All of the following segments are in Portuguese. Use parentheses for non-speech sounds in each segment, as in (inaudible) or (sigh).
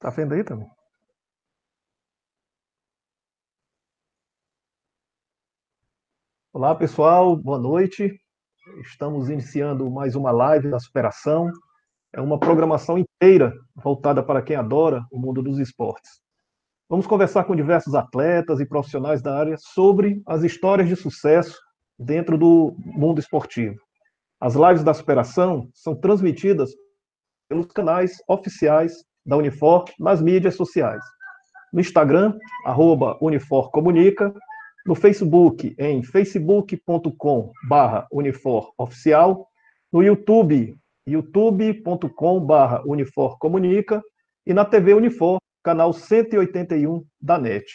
Tá vendo aí também? Olá, pessoal, boa noite. Estamos iniciando mais uma live da superação. É uma programação inteira voltada para quem adora o mundo dos esportes. Vamos conversar com diversos atletas e profissionais da área sobre as histórias de sucesso dentro do mundo esportivo. As lives da superação são transmitidas pelos canais oficiais da Unifor nas mídias sociais. No Instagram, arroba Unifor Comunica, no Facebook, em facebook.com barra Unifor Oficial, no YouTube, youtube.com barra Unifor Comunica, e na TV Unifor, canal 181 da NET.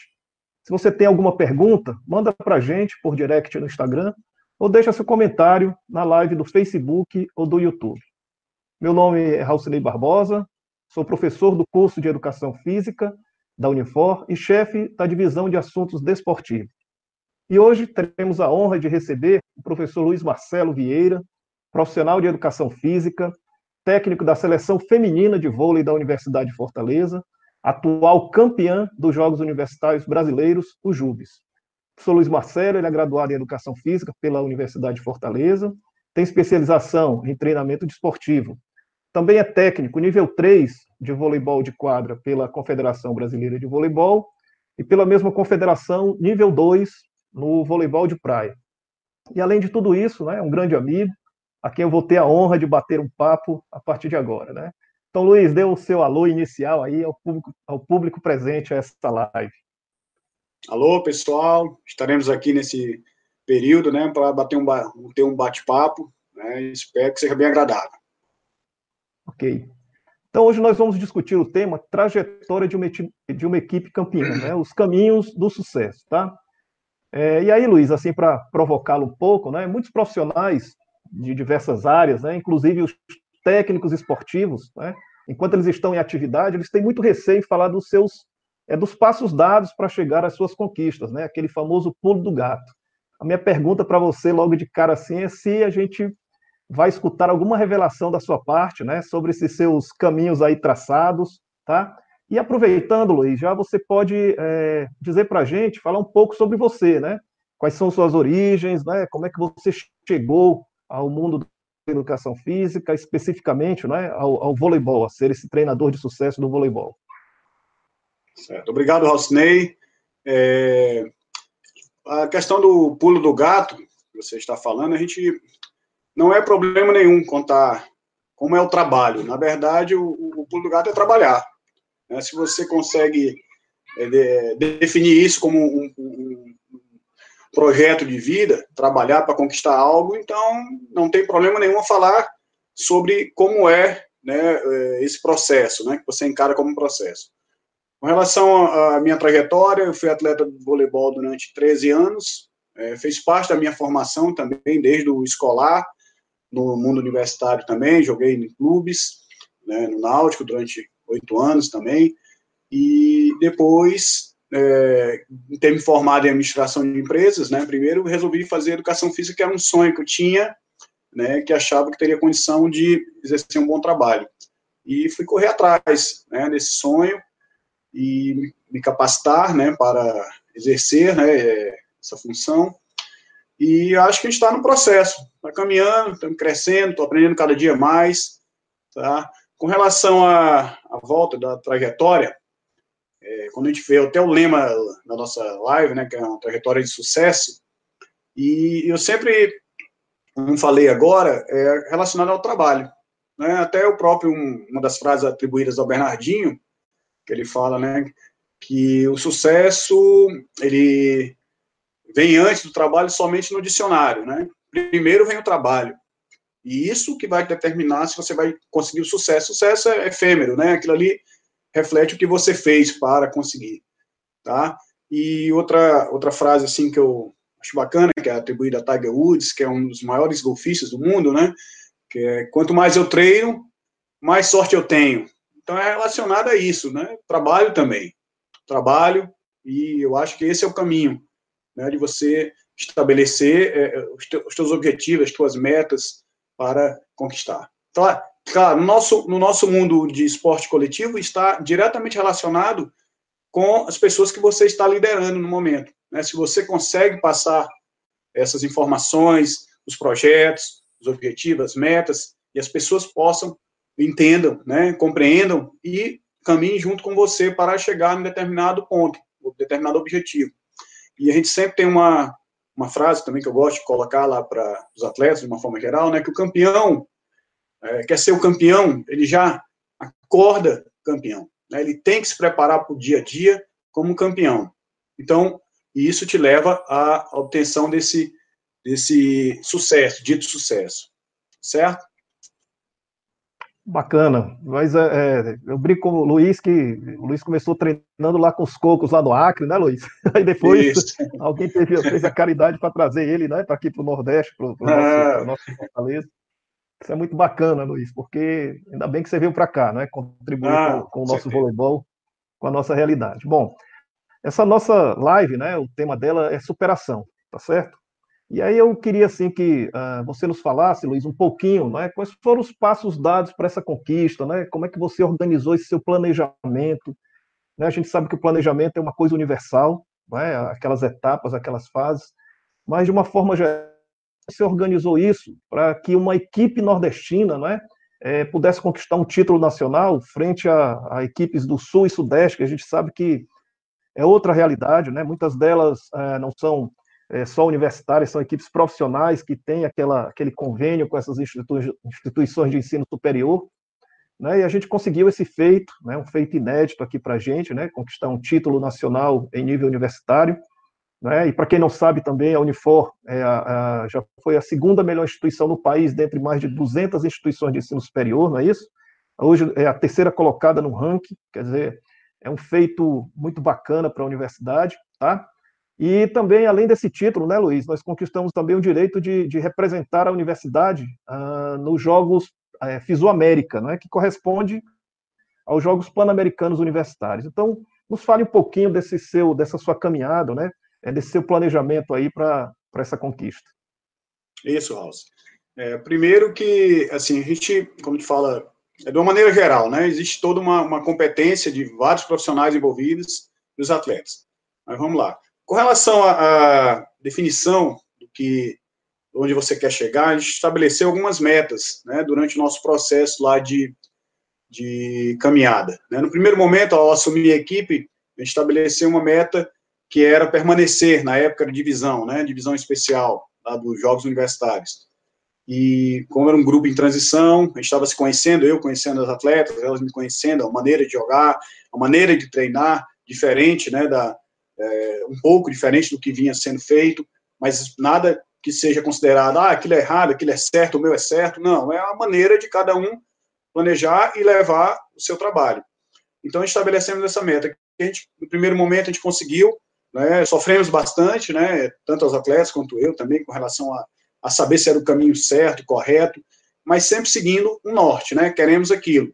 Se você tem alguma pergunta, manda para a gente por direct no Instagram, ou deixa seu comentário na live do Facebook ou do YouTube. Meu nome é Raulcinei Barbosa, Sou professor do curso de Educação Física da Unifor e chefe da divisão de assuntos desportivos. E hoje teremos a honra de receber o professor Luiz Marcelo Vieira, profissional de Educação Física, técnico da seleção feminina de vôlei da Universidade de Fortaleza, atual campeã dos Jogos Universitários Brasileiros, o JUBES. O professor Luiz Marcelo ele é graduado em Educação Física pela Universidade de Fortaleza, tem especialização em treinamento desportivo também é técnico nível 3 de voleibol de quadra pela Confederação Brasileira de Voleibol e pela mesma confederação nível 2 no voleibol de praia. E além de tudo isso, né, é um grande amigo, a quem eu vou ter a honra de bater um papo a partir de agora, né? Então, Luiz, dê o seu alô inicial aí ao público, ao público presente a esta live. Alô, pessoal, estaremos aqui nesse período, né, para bater um, ter um bate-papo, né, espero que seja bem agradável. Ok. Então, hoje nós vamos discutir o tema trajetória de uma, de uma equipe campeã, né? os caminhos do sucesso, tá? É, e aí, Luiz, assim, para provocá-lo um pouco, né? muitos profissionais de diversas áreas, né? inclusive os técnicos esportivos, né? enquanto eles estão em atividade, eles têm muito receio em falar dos seus, é, dos passos dados para chegar às suas conquistas, né? aquele famoso pulo do gato. A minha pergunta para você, logo de cara assim, é se a gente vai escutar alguma revelação da sua parte, né, sobre esses seus caminhos aí traçados, tá? E aproveitando, Luiz, já você pode é, dizer para a gente, falar um pouco sobre você, né? Quais são suas origens, né? Como é que você chegou ao mundo da educação física, especificamente, né, ao, ao voleibol, a ser esse treinador de sucesso do voleibol. Certo. Obrigado, Rosney. É, a questão do pulo do gato, que você está falando, a gente não é problema nenhum contar como é o trabalho. Na verdade, o, o pulo do gato é trabalhar. Né? Se você consegue é, de, definir isso como um, um, projeto de vida, trabalhar para conquistar algo, então não tem problema nenhum falar sobre como é né, é, esse processo, né, que você encara como um processo. Com relação à minha trajetória, eu fui atleta de voleibol durante 13 anos, é, fez parte da minha formação também, desde o escolar, no mundo universitário também, joguei em clubes, né, no Náutico durante oito anos também, e depois, é, ter me formado em administração de empresas, né, primeiro resolvi fazer educação física, que era um sonho que eu tinha, né, que achava que teria condição de exercer um bom trabalho. E fui correr atrás né, desse sonho e me capacitar né, para exercer né, essa função. E acho que a gente está no processo, está caminhando, estamos crescendo, estou aprendendo cada dia mais. Tá? Com relação à, à volta da trajetória, é, quando a gente vê até o lema da nossa live, né, que é uma trajetória de sucesso, e eu sempre, como falei agora, é relacionado ao trabalho. Né? Até o próprio, um, uma das frases atribuídas ao Bernardinho, que ele fala, né, que o sucesso, ele vem antes do trabalho somente no dicionário, né? Primeiro vem o trabalho. E isso que vai determinar se você vai conseguir o sucesso. Sucesso é efêmero, né? Aquilo ali reflete o que você fez para conseguir, tá? E outra outra frase assim que eu acho bacana, que é atribuída a Tiger Woods, que é um dos maiores golfistas do mundo, né? Que é quanto mais eu treino, mais sorte eu tenho. Então é relacionado a isso, né? Trabalho também. Trabalho, e eu acho que esse é o caminho né, de você estabelecer é, é os, teus, objetivos, as tuas metas para conquistar. Então, claro, no nosso, no nosso mundo de esporte coletivo está diretamente relacionado com as pessoas que você está liderando no momento. Né? Se você consegue passar essas informações, os projetos, os objetivos, as metas, e as pessoas possam, entendam, né, compreendam e caminhem junto com você para chegar em determinado ponto, determinado objetivo. E a gente sempre tem uma, uma frase também que eu gosto de colocar lá para os atletas, de uma forma geral, né, que o campeão, é, quer ser o campeão, ele já acorda campeão. Né, ele tem que se preparar para o dia a dia como campeão. Então, isso te leva à obtenção desse, desse sucesso, dito sucesso. Certo? Bacana, mas é, é, eu brinco com o Luiz que o Luiz começou treinando lá com os cocos lá no Acre, né, Luiz? (laughs) Aí depois Isso. alguém teve, fez a caridade para trazer ele, né, para aqui para o Nordeste, para o ah. nosso, nosso Fortaleza. Isso é muito bacana, Luiz, porque ainda bem que você veio para cá, né, contribuir ah, com, com, o nosso voleibol, com a nossa realidade. Bom, essa nossa live, né, o tema dela é superação, tá certo? E aí eu queria assim que uh, você nos falasse, Luiz, um pouquinho, né, quais foram os passos dados para essa conquista, né? Como é que você organizou esse seu planejamento? Né? A gente sabe que o planejamento é uma coisa universal, né? Aquelas etapas, aquelas fases, mas de uma forma geral você organizou isso para que uma equipe nordestina, né, é, pudesse conquistar um título nacional frente a, a, equipes do Sul e Sudeste, que a gente sabe que é outra realidade, né? Muitas delas é, não são é, só universitárias, são equipes profissionais que têm aquela, aquele convênio com essas institui instituições de ensino superior, né, e a gente conseguiu esse feito, né, um feito inédito aqui para a gente, né, conquistar um título nacional em nível universitário, né, e para quem não sabe também, a Unifor é a, a, já foi a segunda melhor instituição no país, dentre mais de 200 instituições de ensino superior, não é isso? Hoje é a terceira colocada no ranking, quer dizer, é um feito muito bacana para a universidade, tá? E também, além desse título, né, Luiz, nós conquistamos também o direito de, de representar a universidade ah, nos Jogos é, Fisioamérica, né, que corresponde aos Jogos Pan-Americanos Universitários. Então, nos fale um pouquinho desse seu, dessa sua caminhada, né, é, desse seu planejamento aí para essa conquista. Isso, Raul. É, primeiro que, assim, a gente, como te fala, é de uma maneira geral, né, existe toda uma, uma competência de vários profissionais envolvidos e os atletas. Mas vamos lá. Com relação à, definição do que onde você quer chegar, a gente estabeleceu algumas metas, né, durante o nosso processo lá de, de caminhada. Né? No primeiro momento, ao assumir a equipe, a gente estabeleceu uma meta que era permanecer na época de divisão, né, divisão especial lá dos Jogos Universitários. E como era um grupo em transição, a gente estava se conhecendo, eu conhecendo as atletas, elas me conhecendo, a maneira de jogar, a maneira de treinar, diferente, né, da, é, um pouco diferente do que vinha sendo feito, mas nada que seja considerado, ah, aquilo é errado, aquilo é certo, o meu é certo. Não, é a maneira de cada um planejar e levar o seu trabalho. Então, estabelecemos essa meta. Que a gente, no primeiro momento, a gente conseguiu, né, sofremos bastante, né, tanto os atletas quanto eu também, com relação a, a saber se era o caminho certo, correto, mas sempre seguindo um norte, né, queremos aquilo.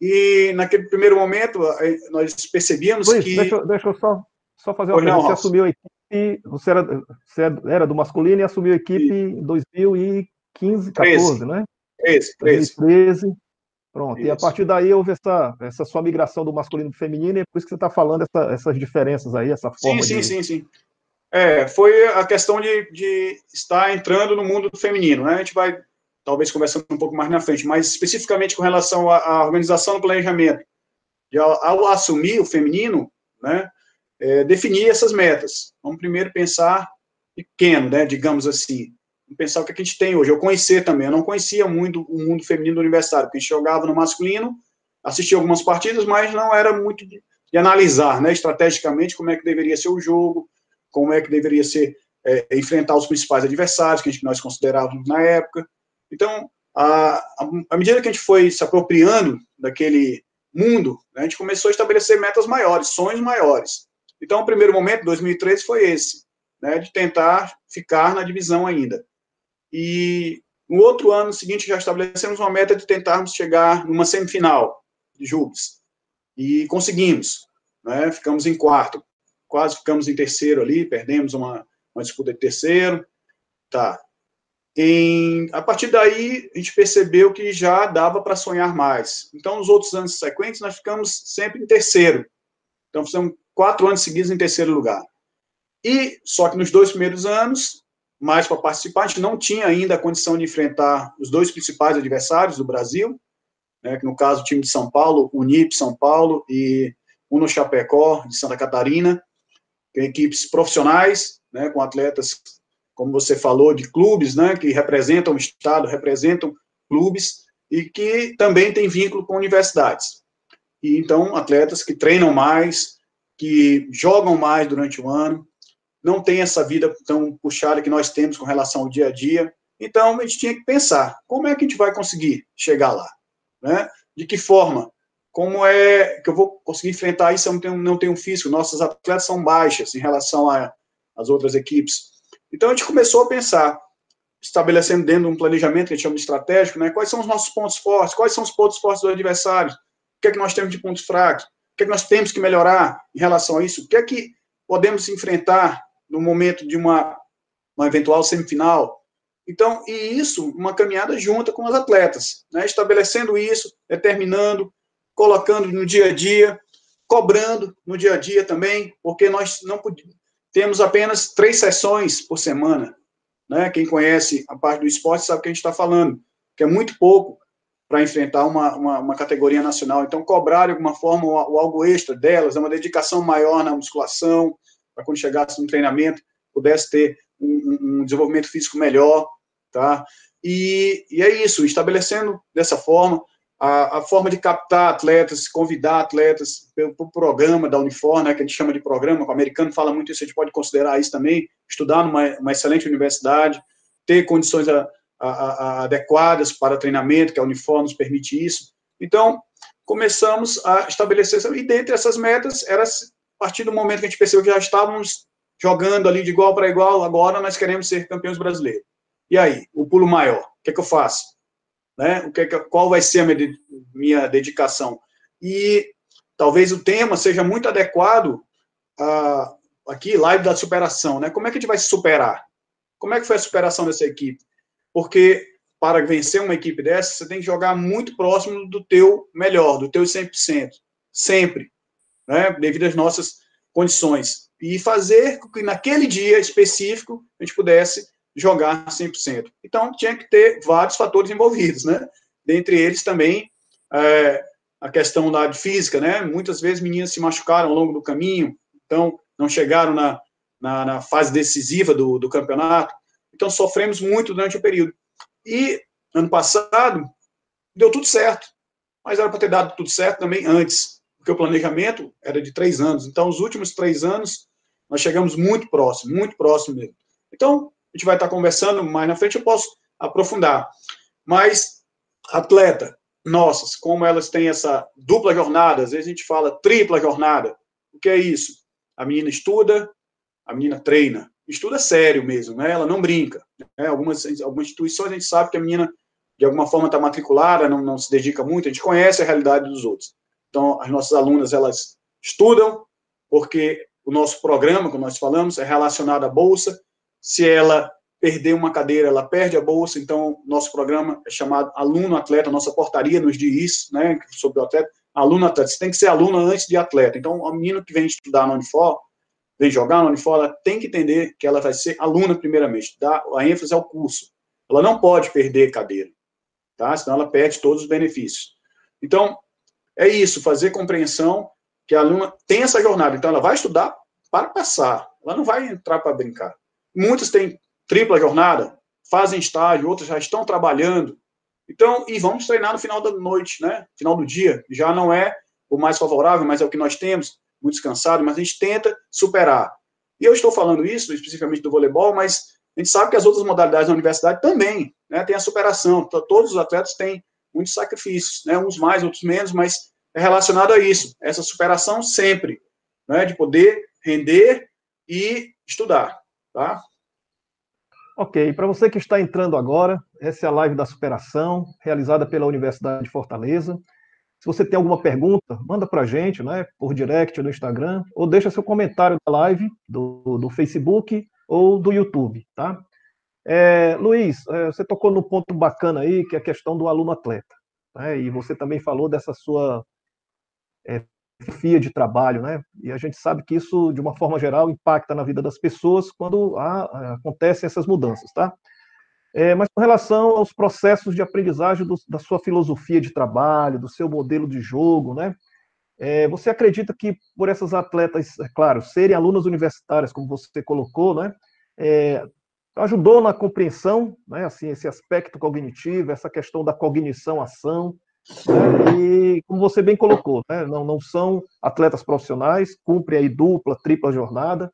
E naquele primeiro momento, nós percebíamos Luiz, que... Deixa, deixa eu só só fazer uma pergunta. Você assumiu a equipe, você era, você era do masculino e assumiu a equipe em 2015, 14, né? 13, 13. 2013. Pronto. Isso. E a partir daí houve essa, essa sua migração do masculino para o feminino, e é por isso que você está falando essa, essas diferenças aí, essa forma. Sim, de... sim, sim, sim. É, foi a questão de, de estar entrando no mundo do feminino, né? A gente vai talvez conversando um pouco mais na frente, mas especificamente com relação à, à organização do planejamento. De, ao, ao, assumir o feminino, né, é, definir essas metas. Vamos primeiro pensar pequeno, né, digamos assim. Vamos pensar o que a gente tem hoje. Eu conhecer também, eu não conhecia muito o mundo feminino do universitário, porque a gente jogava no masculino, assistia algumas partidas, mas não era muito de, de analisar, né, estrategicamente, como é que deveria ser o jogo, como é que deveria ser é, enfrentar os principais adversários que, gente, que nós considerávamos na época. Então, à medida que a gente foi se apropriando daquele mundo, né, a gente começou a estabelecer metas maiores, sonhos maiores. Então, o primeiro momento, 2013, foi esse, né, de tentar ficar na divisão ainda. E no outro ano seguinte, já estabelecemos uma meta de tentarmos chegar numa semifinal de Jubes. E conseguimos, né, ficamos em quarto, quase ficamos em terceiro ali, perdemos uma, uma disputa de terceiro, tá. em, a partir daí, a gente percebeu que já dava para sonhar mais. Então, nos outros anos sequentes, nós ficamos sempre em terceiro. Então, fizemos quatro anos seguidos em terceiro lugar. E, só que nos dois primeiros anos, mais para participar, a gente não tinha ainda a condição de enfrentar os dois principais adversários do Brasil, né, que no caso o time de São Paulo, Unip São Paulo e Uno Chapecó, de Santa Catarina, que equipes profissionais, né, com atletas como você falou, de clubes, né, que representam o Estado, representam clubes e que também tem vínculo com universidades. E então, atletas que treinam mais, que jogam mais durante o ano, não tem essa vida tão puxada que nós temos com relação ao dia a dia. Então, a gente tinha que pensar, como é que a gente vai conseguir chegar lá? Né? De que forma? Como é que eu vou conseguir enfrentar isso? Eu não tenho, não tenho físico, nossos atletas são baixas em relação às outras equipes. Então a gente começou a pensar, estabelecendo dentro de um planejamento que a gente chama de estratégico, né, quais são os nossos pontos fortes, quais são os pontos fortes do adversário, o que é que nós temos de pontos fracos, que é que nós temos que melhorar em relação a isso, o que é que podemos enfrentar no momento de uma, uma eventual semifinal. Então, e isso, uma caminhada junta com os atletas, né, estabelecendo isso, determinando, colocando no dia a dia, cobrando no dia a dia também, porque nós não temos apenas três sessões por semana. Né? Quem conhece a parte do esporte sabe o que a gente está falando, que é muito pouco para enfrentar uma, uma, uma, categoria nacional. Então, cobrar de alguma forma o, o algo extra delas, é uma dedicação maior na musculação, para quando chegasse no treinamento, pudesse ter um, um desenvolvimento físico melhor, tá? E, e, é isso, estabelecendo dessa forma, a, a, forma de captar atletas, convidar atletas pelo, pelo programa da Unifor, né, que a gente chama de programa, o americano fala muito isso, a gente pode considerar isso também, estudar numa uma excelente universidade, ter condições a, adequadas para treinamento, que a Unifor nos permite isso. Então, começamos a estabelecer, e dentre essas metas, era a partir do momento que a gente percebeu que já estávamos jogando ali de igual para igual, agora nós queremos ser campeões brasileiros. E aí, o pulo maior, o que, é que eu faço? né? O que, qual vai ser a minha, minha dedicação? E talvez o tema seja muito adequado a, aqui, live da superação, né? Como é que a gente vai se superar? Como é que foi a superação dessa equipe? Porque para vencer uma equipe dessa, você tem que jogar muito próximo do teu melhor, do teu 100%, sempre, né? Devido às nossas condições. E fazer que naquele dia específico a gente pudesse jogar 100%. Então, tinha que ter vários fatores envolvidos, né? Dentre eles também é, a questão da física, né? Muitas vezes meninas se machucaram ao longo do caminho, então não chegaram na, na, na fase decisiva do, do campeonato. Então, sofremos muito durante o período. E, ano passado, deu tudo certo. Mas era para ter dado tudo certo também antes, porque o planejamento era de três anos. Então, os últimos três anos, nós chegamos muito próximo, muito próximo mesmo. Então, a gente vai estar conversando mais na frente, eu posso aprofundar. Mas, atleta, nossas, como elas têm essa dupla jornada, às vezes a gente fala tripla jornada. O que é isso? A menina estuda, a menina treina. Estuda sério mesmo, né? Ela não brinca. Né? Algumas, algumas instituições a gente sabe que a menina, de alguma forma, está matriculada, não, não se dedica muito, a gente conhece a realidade dos outros. Então, as nossas alunas, elas estudam, porque o nosso programa, como nós falamos, é relacionado à bolsa, se ela perder uma cadeira, ela perde a bolsa. Então, nosso programa é chamado Aluno Atleta, nossa portaria nos diz isso, né, sobre o atleta. Aluno atleta, você tem que ser aluno antes de atleta. Então, a menina que vem estudar na Unifor, vem jogar na Unifor, ela tem que entender que ela vai ser aluna primeiramente, dá a ênfase ao curso. Ela não pode perder cadeira, tá? Senão ela perde todos os benefícios. Então, é isso, fazer compreensão que a aluna tem essa jornada. Então, ela vai estudar para passar. Ela não vai entrar para brincar. Muitos têm tripla jornada, fazem estágio, outros já estão trabalhando. Então, e vamos treinar no final da noite, né? Final do dia. Já não é o mais favorável, mas é o que nós temos, muito cansado, mas a gente tenta superar. E eu estou falando isso especificamente do voleibol, mas a gente sabe que as outras modalidades da universidade também, né? Tem a superação. Todos os atletas têm muitos sacrifícios, né? Uns mais, outros menos, mas é relacionado a isso, essa superação sempre, né? De poder render e estudar. Tá? Ok, para você que está entrando agora, essa é a live da superação, realizada pela Universidade de Fortaleza. Se você tem alguma pergunta, manda para a gente, né, por direct no Instagram, ou deixa seu comentário da live do, do Facebook ou do YouTube, tá? É, Luiz, é, você tocou no ponto bacana aí, que é a questão do aluno atleta. Né? E você também falou dessa sua é, de trabalho, né? E a gente sabe que isso, de uma forma geral, impacta na vida das pessoas quando há, acontecem essas mudanças, tá? É, mas com relação aos processos de aprendizagem do, da sua filosofia de trabalho, do seu modelo de jogo, né? É, você acredita que por essas atletas, é claro, serem alunas universitárias, como você colocou, né? É, ajudou na compreensão, né? Assim, esse aspecto cognitivo, essa questão da cognição-ação, né, e como você bem colocou, né? não, não são atletas profissionais, cumprem aí dupla, tripla jornada,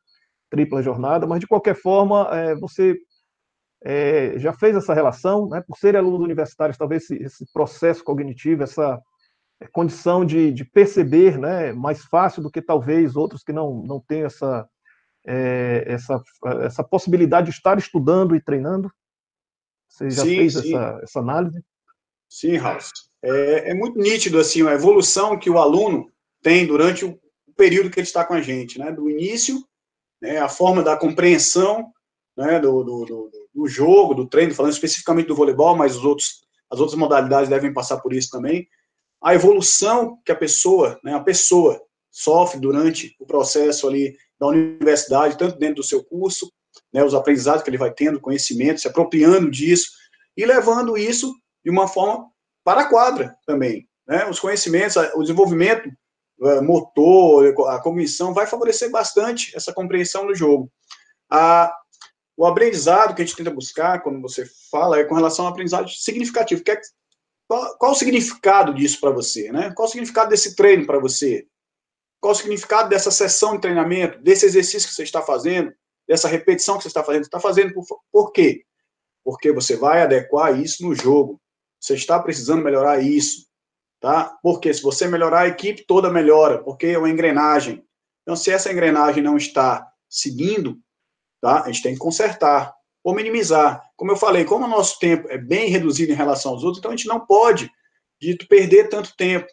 tripla jornada, mas de qualquer forma, é, você é, já fez essa relação, né? por serem alunos universitários, talvez esse, esse processo cognitivo, essa é, condição de, de, perceber, né, mais fácil do que talvez outros que não, não têm essa, é, essa, essa possibilidade de estar estudando e treinando? Você já sim, fez sim. Essa, essa análise? Sim, Ralf. É, é, muito nítido assim a evolução que o aluno tem durante o período que ele está com a gente, né? Do início, né, a forma da compreensão né, do, do, do, do jogo, do treino, falando especificamente do voleibol, mas os outros, as outras modalidades devem passar por isso também a evolução que a pessoa, né, a pessoa sofre durante o processo ali da universidade, tanto dentro do seu curso, né, os aprendizados que ele vai tendo, conhecimento, se apropriando disso e levando isso de uma forma para a quadra também, né, os conhecimentos, o desenvolvimento é, motor, a cognição vai favorecer bastante essa compreensão do jogo. A, o aprendizado que a gente tenta buscar, quando você fala, é com relação ao aprendizado significativo, é qual, qual o significado disso para você, né? Qual o significado desse treino para você? Qual o significado dessa sessão de treinamento, desse exercício que você está fazendo, dessa repetição que você está fazendo? Você está fazendo por, por quê? Porque você vai adequar isso no jogo. Você está precisando melhorar isso, tá? Porque se você melhorar, a equipe toda melhora, porque é uma engrenagem. Então, se essa engrenagem não está seguindo, tá? A gente tem que consertar ou minimizar. Como eu falei, como o nosso tempo é bem reduzido em relação aos outros, então a gente não pode dito perder tanto tempo.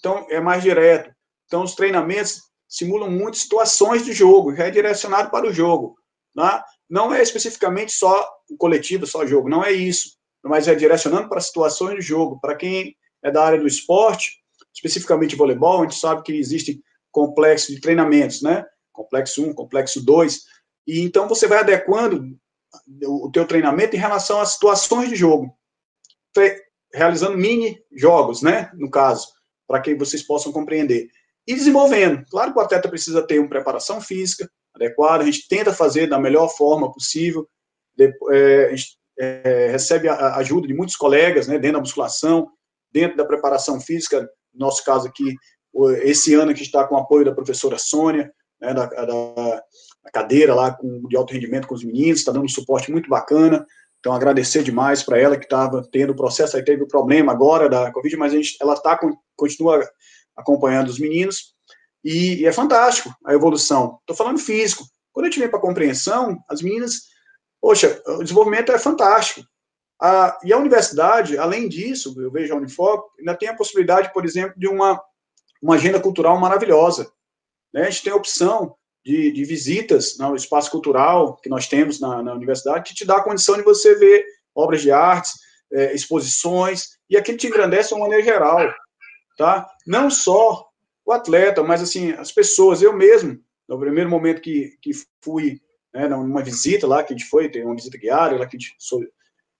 Então é mais direto. Então os treinamentos simulam muito situações de jogo, é direcionado para o jogo. Né? Não é especificamente só o coletivo, só o jogo, não é isso. Mas é direcionando para situações de jogo. Para quem é da área do esporte, especificamente voleibol, a gente sabe que existem complexos de treinamentos, né? Complexo 1, complexo 2. E então você vai adequando o teu treinamento em relação às situações de jogo, realizando mini jogos, né, no caso, para que vocês possam compreender. E desenvolvendo. Claro que o atleta precisa ter uma preparação física adequada, a gente tenta fazer da melhor forma possível, é, a gente é, recebe a ajuda de muitos colegas, né, dentro da musculação, dentro da preparação física, no nosso caso aqui, esse ano que está com o apoio da professora Sônia, né, da, da, a cadeira lá com, de alto rendimento com os meninos, está dando um suporte muito bacana. Então, agradecer demais para ela que estava tendo o processo, aí teve o problema agora da Covid, mas a gente, ela tá, continua acompanhando os meninos, e, e é fantástico a evolução. Estou falando físico. Quando a gente vem para compreensão, as meninas, poxa, o desenvolvimento é fantástico. A, e a universidade, além disso, eu vejo a Unifoc, ainda tem a possibilidade, por exemplo, de uma, uma agenda cultural maravilhosa. Né? A gente tem a opção de, de visitas no espaço cultural que nós temos na, na, universidade, que te dá a condição de você ver obras de artes, é, exposições, e aquilo te engrandece de uma maneira geral, tá? Não só o atleta, mas, assim, as pessoas, eu mesmo, no primeiro momento que, que fui, né, numa visita lá, que a gente foi, tem uma visita guiada, lá que a gente,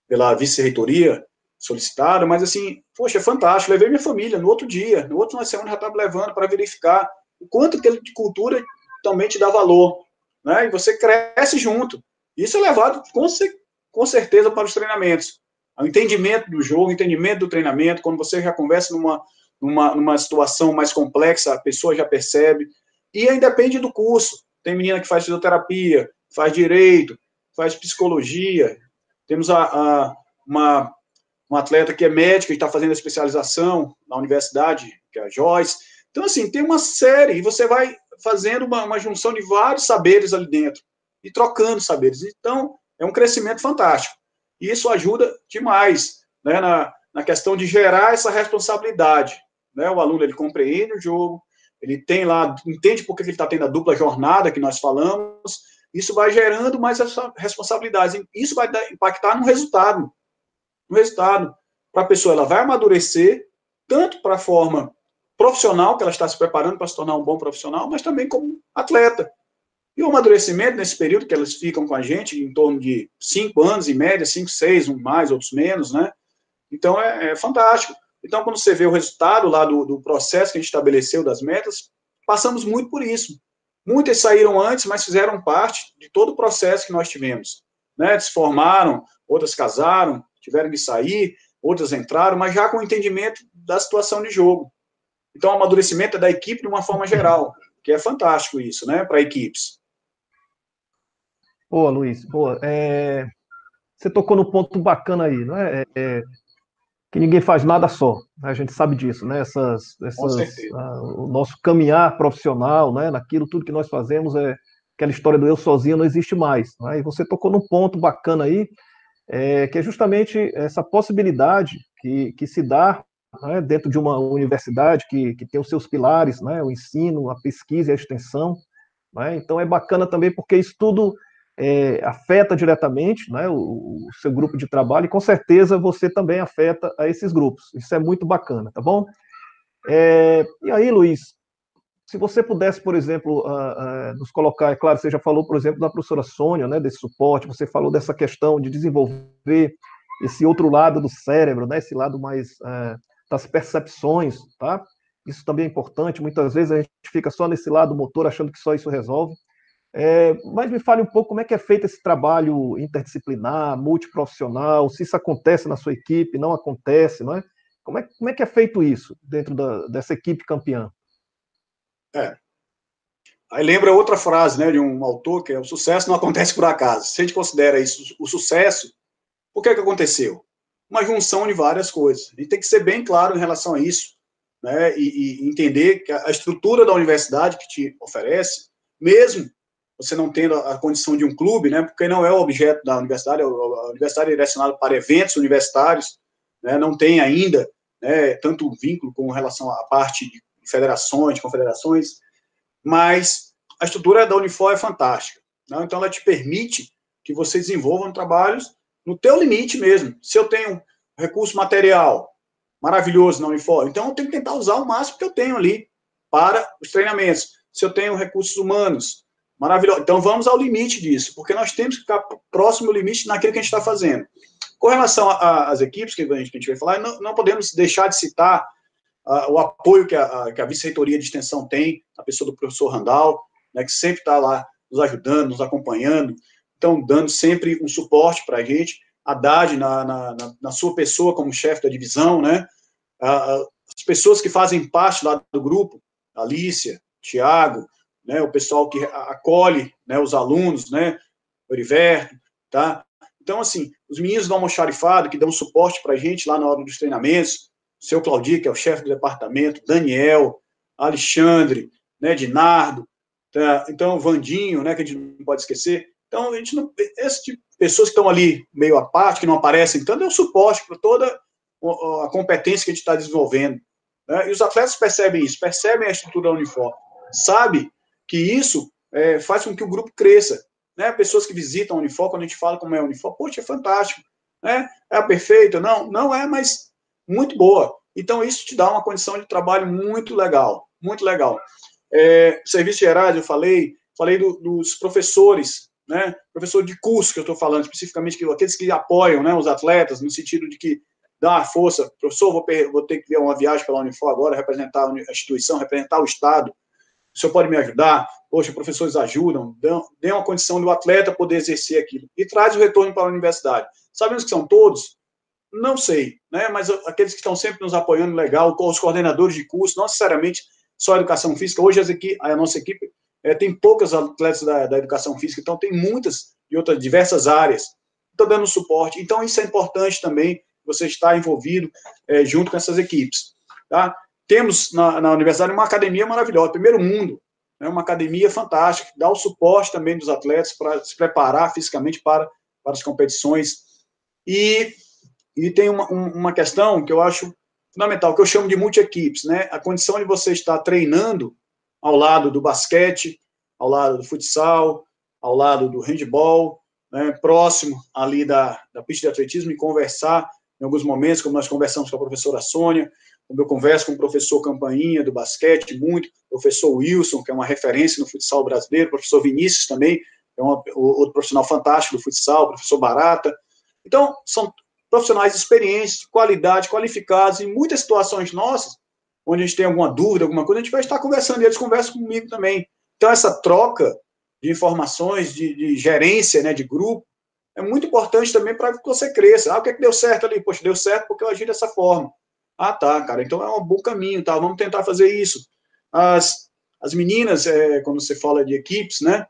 pela vice-reitoria, solicitaram, mas assim, poxa, é fantástico, levei minha família no outro dia, no outro na semana já estava levando para verificar o quanto aquele de cultura também te dá valor, né? E você cresce junto. Isso é levado com, com certeza para os treinamentos. O entendimento do jogo, o entendimento do treinamento, quando você já conversa numa, numa, numa situação mais complexa, a pessoa já percebe. E aí depende do curso. Tem menina que faz fisioterapia, faz direito, faz psicologia. Temos a, a uma, uma atleta que é médica e está fazendo a especialização na universidade, que é a Joyce. Então, assim, tem uma série, e você vai fazendo uma, uma junção de vários saberes ali dentro e trocando saberes. Então, é um crescimento fantástico. E isso ajuda demais né, na, na questão de gerar essa responsabilidade. Né? O aluno ele compreende o jogo, ele tem lá, entende por que ele está tendo a dupla jornada que nós falamos, isso vai gerando mais responsabilidades. Isso vai impactar no resultado. No resultado. Para a pessoa, ela vai amadurecer, tanto para a forma profissional, que ela está se preparando para se tornar um bom profissional, mas também como atleta. E o amadurecimento, nesse período que elas ficam com a gente, em torno de cinco anos, em média, cinco, seis, um mais, outros menos, né? Então, é, é fantástico. Então, quando você vê o resultado lá do, do processo que a gente estabeleceu das metas, passamos muito por isso. Muitas saíram antes, mas fizeram parte de todo o processo que nós tivemos. Né? Se formaram, outras casaram, tiveram que sair, outras entraram, mas já com o entendimento da situação de jogo. Então, o amadurecimento é da equipe de uma forma geral, que é fantástico isso, né, para equipes. Boa, Luiz. Boa. É... Você tocou no ponto bacana aí, não é? é, que ninguém faz nada só. Né? A gente sabe disso, né? Essas, essas, uh, o nosso caminhar profissional, né? Naquilo tudo que nós fazemos é aquela história do eu sozinho não existe mais. Né? E você tocou num ponto bacana aí, é, que é justamente essa possibilidade que, que se dá né, dentro de uma universidade que, que tem os seus pilares, né, o ensino, a pesquisa e a extensão. Né, então é bacana também porque isso tudo é, afeta diretamente né, o, o, seu grupo de trabalho e com certeza você também afeta a esses grupos. Isso é muito bacana, tá bom? É, e aí, Luiz, se você pudesse, por exemplo, uh, uh, nos colocar, é claro, você já falou, por exemplo, da professora Sônia, né, desse suporte, você falou dessa questão de desenvolver esse outro lado do cérebro, né, esse lado mais uh, das percepções, tá? Isso também é importante. Muitas vezes a gente fica só nesse lado motor, achando que só isso resolve. É, mas me fale um pouco como é que é feito esse trabalho interdisciplinar, multiprofissional, se isso acontece na sua equipe, não acontece, não é? Como é, como é que é feito isso dentro da, dessa equipe campeã? É. Aí lembra outra frase né, de um autor, que é o sucesso não acontece por acaso. Se a gente considera isso o sucesso, o que é que aconteceu? Uma junção de várias coisas. Gente tem que ser bem claro em relação a isso, né, e, e entender que a estrutura da universidade que te oferece, mesmo você não tendo a condição de um clube, né, porque não é o objeto da universidade, a universidade é direcionada para eventos universitários, né, não tem ainda né, tanto vínculo com relação à parte de federações, de confederações, mas a estrutura da Unifor é fantástica. Né, então, ela te permite que você desenvolva trabalhos no teu limite mesmo. Se eu tenho recurso material maravilhoso na Unifor, então eu tenho que tentar usar o máximo que eu tenho ali para os treinamentos. Se eu tenho recursos humanos, Maravilhoso. Então vamos ao limite disso, porque nós temos que ficar próximo ao limite naquilo que a gente está fazendo. Com relação às equipes que a, gente, que a gente vai falar, não, não podemos deixar de citar uh, o apoio que a, a, a Vice-Reitoria de Extensão tem, a pessoa do professor Randall, né, que sempre está lá nos ajudando, nos acompanhando, então dando sempre um suporte para a gente, a Haddad na, na, na, sua pessoa como chefe da divisão, né, as pessoas que fazem parte lá do grupo, Alícia, Tiago, né, o pessoal que acolhe né, os alunos, né, o Heriberto, tá? Então, assim, os meninos do almoxarifado, que dão suporte para a gente lá na hora dos treinamentos, o seu Claudio, que é o chefe do departamento, Daniel, Alexandre, né, Dinardo, tá? então, Vandinho, né, que a gente não pode esquecer. Então, a gente não, esse tipo pessoas que estão ali meio à parte, que não aparecem tanto, é o suporte para toda a competência que a gente está desenvolvendo. Né? E os atletas percebem isso, percebem a estrutura da uniforme, sabe que isso é, faz com que o grupo cresça. Né? Pessoas que visitam a Unifor, quando a gente fala como é a Unifor, poxa, é fantástico. Né? É a perfeita? Não, não é, mas muito boa. Então, isso te dá uma condição de trabalho muito legal, muito legal. É, serviços gerais, eu falei, falei do, dos professores, né? Professor de curso que eu estou falando, especificamente aqueles que apoiam né, os atletas, no sentido de que dá uma força, professor, vou, vou ter que ver uma viagem pela Unifor agora, representar a instituição, representar o Estado, o senhor pode me ajudar? Poxa, professores ajudam, dê uma condição do atleta poder exercer aquilo. E traz o retorno para a universidade. Sabemos que são todos? Não sei, né? mas aqueles que estão sempre nos apoiando, legal, os coordenadores de curso, não necessariamente só educação física. Hoje a nossa equipe é, tem poucas atletas da, da, educação física, então tem muitas de outras diversas áreas. Estou dando suporte. Então, isso é importante também, você estar envolvido é, junto com essas equipes. Tá? Temos na, na universidade uma academia maravilhosa, primeiro mundo, né, uma academia fantástica, que dá o suporte também dos atletas para se preparar fisicamente para, para as competições. E, e tem uma, uma questão que eu acho fundamental, que eu chamo de multi-equipes, né? A condição de você estar treinando ao lado do basquete, ao lado do futsal, ao lado do handball, né, próximo ali da, da pista de atletismo e conversar em alguns momentos, como nós conversamos com a professora Sônia, como eu converso com o professor Campainha, do basquete, muito, professor Wilson, que é uma referência no futsal brasileiro, professor Vinícius também, é um outro profissional fantástico do futsal, professor Barata. Então, são profissionais experientes, de qualidade, qualificados, em muitas situações nossas, onde a gente tem alguma dúvida, alguma coisa, a gente vai estar conversando, e eles conversam comigo também. Então, essa troca de informações, de, de gerência, né, de grupo, é muito importante também para que você cresça. Ah, o que é que deu certo ali? Poxa, deu certo porque eu agi dessa forma. Ah, tá, cara, então é um bom caminho, tá, vamos tentar fazer isso. As, as meninas, é, quando você fala de equipes, né,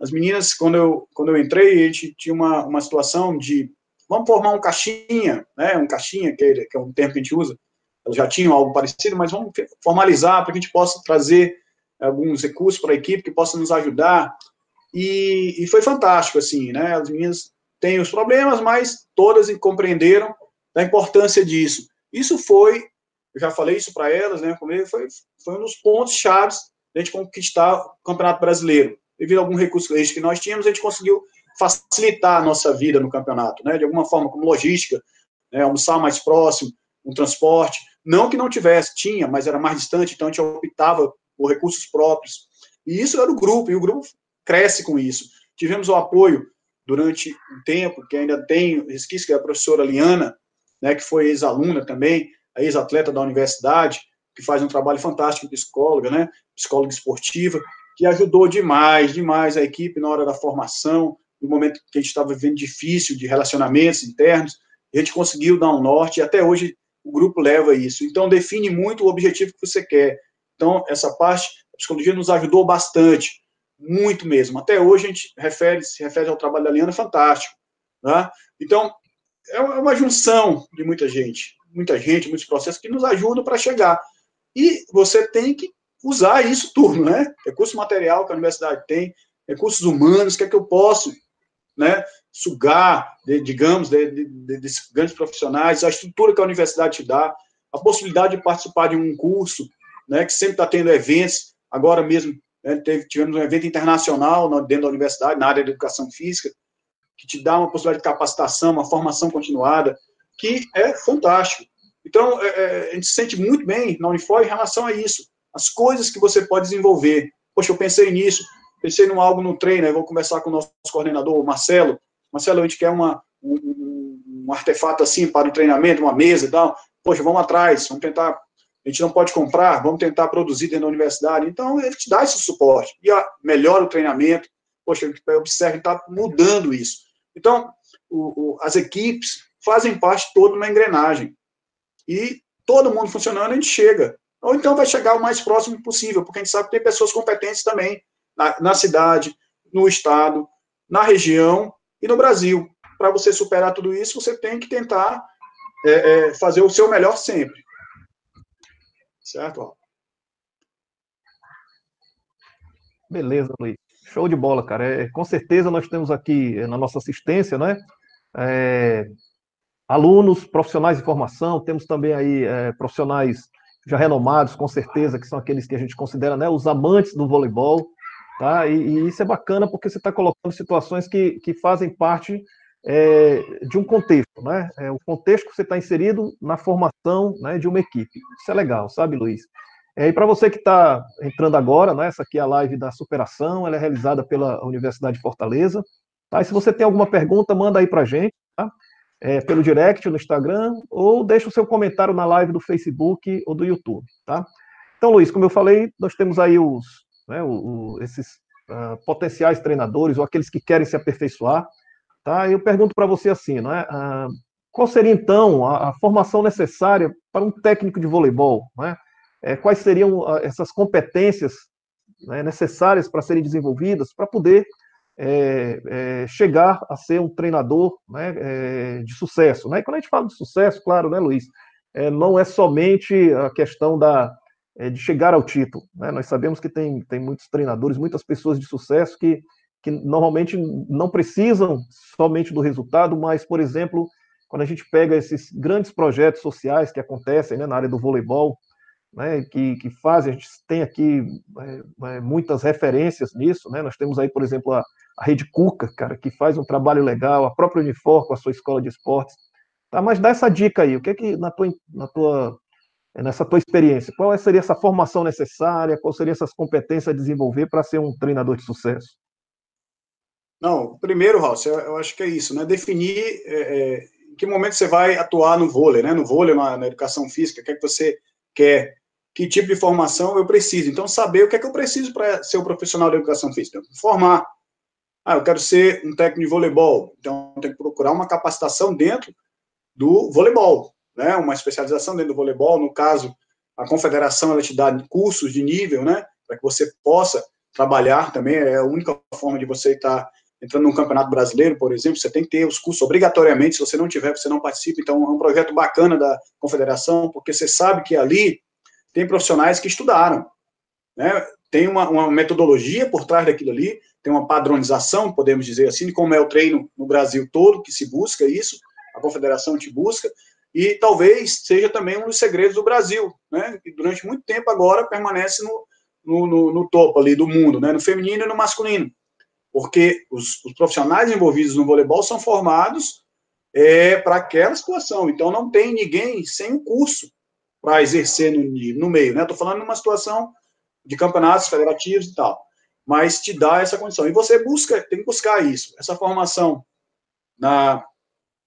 as meninas, quando eu, quando eu entrei, a gente tinha uma, uma situação de, vamos formar um caixinha, né, um caixinha, que é, que é um termo que a gente usa, já tinham algo parecido, mas vamos formalizar para que a gente possa trazer alguns recursos para a equipe que possa nos ajudar. E, e, foi fantástico, assim, né? As meninas têm os problemas, mas todas compreenderam a importância disso. Isso foi, eu já falei isso para elas, né? Foi, foi um dos pontos chaves da gente conquistar o Campeonato Brasileiro. Devido a algum recurso que nós tínhamos, a gente conseguiu facilitar a nossa vida no campeonato, né? De alguma forma, como logística, né? almoçar mais próximo, um transporte. Não que não tivesse, tinha, mas era mais distante, então a gente optava por recursos próprios. E isso era o grupo, e o grupo cresce com isso. Tivemos o apoio durante um tempo, que ainda tem resquício, que é a professora Liana, né, que foi ex-aluna também, ex-atleta da universidade, que faz um trabalho fantástico, psicóloga, né, psicóloga esportiva, que ajudou demais, demais a equipe na hora da formação, no momento que a gente estava vivendo difícil de relacionamentos internos, a gente conseguiu dar um norte, e até hoje o grupo leva isso. Então, define muito o objetivo que você quer. Então, essa parte, a psicologia nos ajudou bastante, muito mesmo. Até hoje a gente refere, se refere ao trabalho da Liana, fantástico. Né? Então, é uma junção de muita gente, muita gente, muitos processos que nos ajudam para chegar. E você tem que usar isso tudo, né? Recurso material que a universidade tem, recursos humanos, que é que eu posso, né? Sugar, de, digamos, de, de, desses grandes profissionais, a estrutura que a universidade te dá, a possibilidade de participar de um curso, né? Que sempre está tendo eventos, agora mesmo né, teve, tivemos um evento internacional dentro da universidade, na área de educação física, que te dá uma possibilidade de capacitação, uma formação continuada, que é fantástico. Então, é, é, a gente se sente muito bem na Unifor em relação a isso. As coisas que você pode desenvolver. Poxa, eu pensei nisso, pensei num algo no treino, eu vou conversar com o nosso coordenador, o Marcelo. Marcelo, a gente quer uma, um, um artefato assim para o treinamento, uma mesa e tal. Poxa, vamos atrás, vamos tentar. A gente não pode comprar, vamos tentar produzir dentro da universidade. Então, ele te dá esse suporte. E ó, melhora o treinamento. Poxa, a que está mudando isso. Então, o, o, as equipes fazem parte toda uma engrenagem. E todo mundo funcionando, a gente chega. Ou então vai chegar o mais próximo possível, porque a gente sabe que tem pessoas competentes também na, na cidade, no estado, na região e no Brasil. Para você superar tudo isso, você tem que tentar é, é, fazer o seu melhor sempre. Certo? Beleza, Luiz. Show de bola, cara. É, com certeza nós temos aqui eh, na nossa assistência, né? É, alunos, profissionais de formação, temos também aí é, profissionais já renomados, com certeza, que são aqueles que a gente considera né, os amantes do voleibol, tá? E, e isso é bacana porque você está colocando situações que, que fazem parte é, de um contexto, né? É, o contexto que você está inserido na formação né, de uma equipe. Isso é legal, sabe, Luiz? É, e para você que está entrando agora, né, essa aqui é a live da superação, ela é realizada pela Universidade de Fortaleza. Tá? E se você tem alguma pergunta, manda aí para a gente, tá? é, pelo direct no Instagram, ou deixa o seu comentário na live do Facebook ou do YouTube. Tá? Então, Luiz, como eu falei, nós temos aí os, né, o, o, esses uh, potenciais treinadores, ou aqueles que querem se aperfeiçoar. Tá? Eu pergunto para você assim, né, uh, qual seria então a, a, formação necessária para um técnico de voleibol? Né? é, quais seriam ah, essas competências né, necessárias para serem desenvolvidas para poder é, é, chegar a ser um treinador né, é, de sucesso. Né? E quando a gente fala de sucesso, claro, né, Luiz, é, não é somente a questão da, é, de chegar ao título. Né? Nós sabemos que tem, tem muitos treinadores, muitas pessoas de sucesso que, que normalmente não precisam somente do resultado, mas, por exemplo, quando a gente pega esses grandes projetos sociais que acontecem né, na área do voleibol, né, que, que fazem, a gente tem aqui é, é, muitas referências nisso, né, nós temos aí, por exemplo, a, a Rede Cuca, cara, que faz um trabalho legal, a própria Unifor com a sua escola de esportes, tá, mas dá essa dica aí, o que é que, na tua, na tua, nessa tua experiência, qual seria essa formação necessária, qual seria essas competências a desenvolver para ser um treinador de sucesso? Não, primeiro, Ralf, eu, acho que é isso, né, definir é, é, em que momento você vai atuar no vôlei, né, no vôlei, na, na educação física, o que é que você quer que tipo de formação eu preciso. Então, saber o que é que eu preciso para ser um profissional de educação física. Formar. Ah, eu quero ser um técnico de voleibol. Então, tenho que procurar uma capacitação dentro do voleibol, né? Uma especialização dentro do voleibol. No caso, a confederação ela te dá cursos de nível, né? Para que você possa trabalhar também. É a única forma de você estar entrando num campeonato brasileiro, por exemplo. Você tem que ter os cursos obrigatoriamente. Se você não tiver, você não participa. Então, é um projeto bacana da confederação, porque você sabe que ali tem profissionais que estudaram, né? Tem uma, uma, metodologia por trás daquilo ali, tem uma padronização, podemos dizer assim, como é o treino no Brasil todo, que se busca isso, a confederação te busca, e talvez seja também um dos segredos do Brasil, né? Que durante muito tempo agora permanece no, no, no, no topo ali do mundo, né? No feminino e no masculino. Porque os, os profissionais envolvidos no voleibol são formados é, para aquela situação. Então não tem ninguém sem um curso para exercer no, no meio, né? Estou falando numa situação de campeonatos federativos e tal, mas te dá essa condição. E você busca, tem que buscar isso, essa formação na,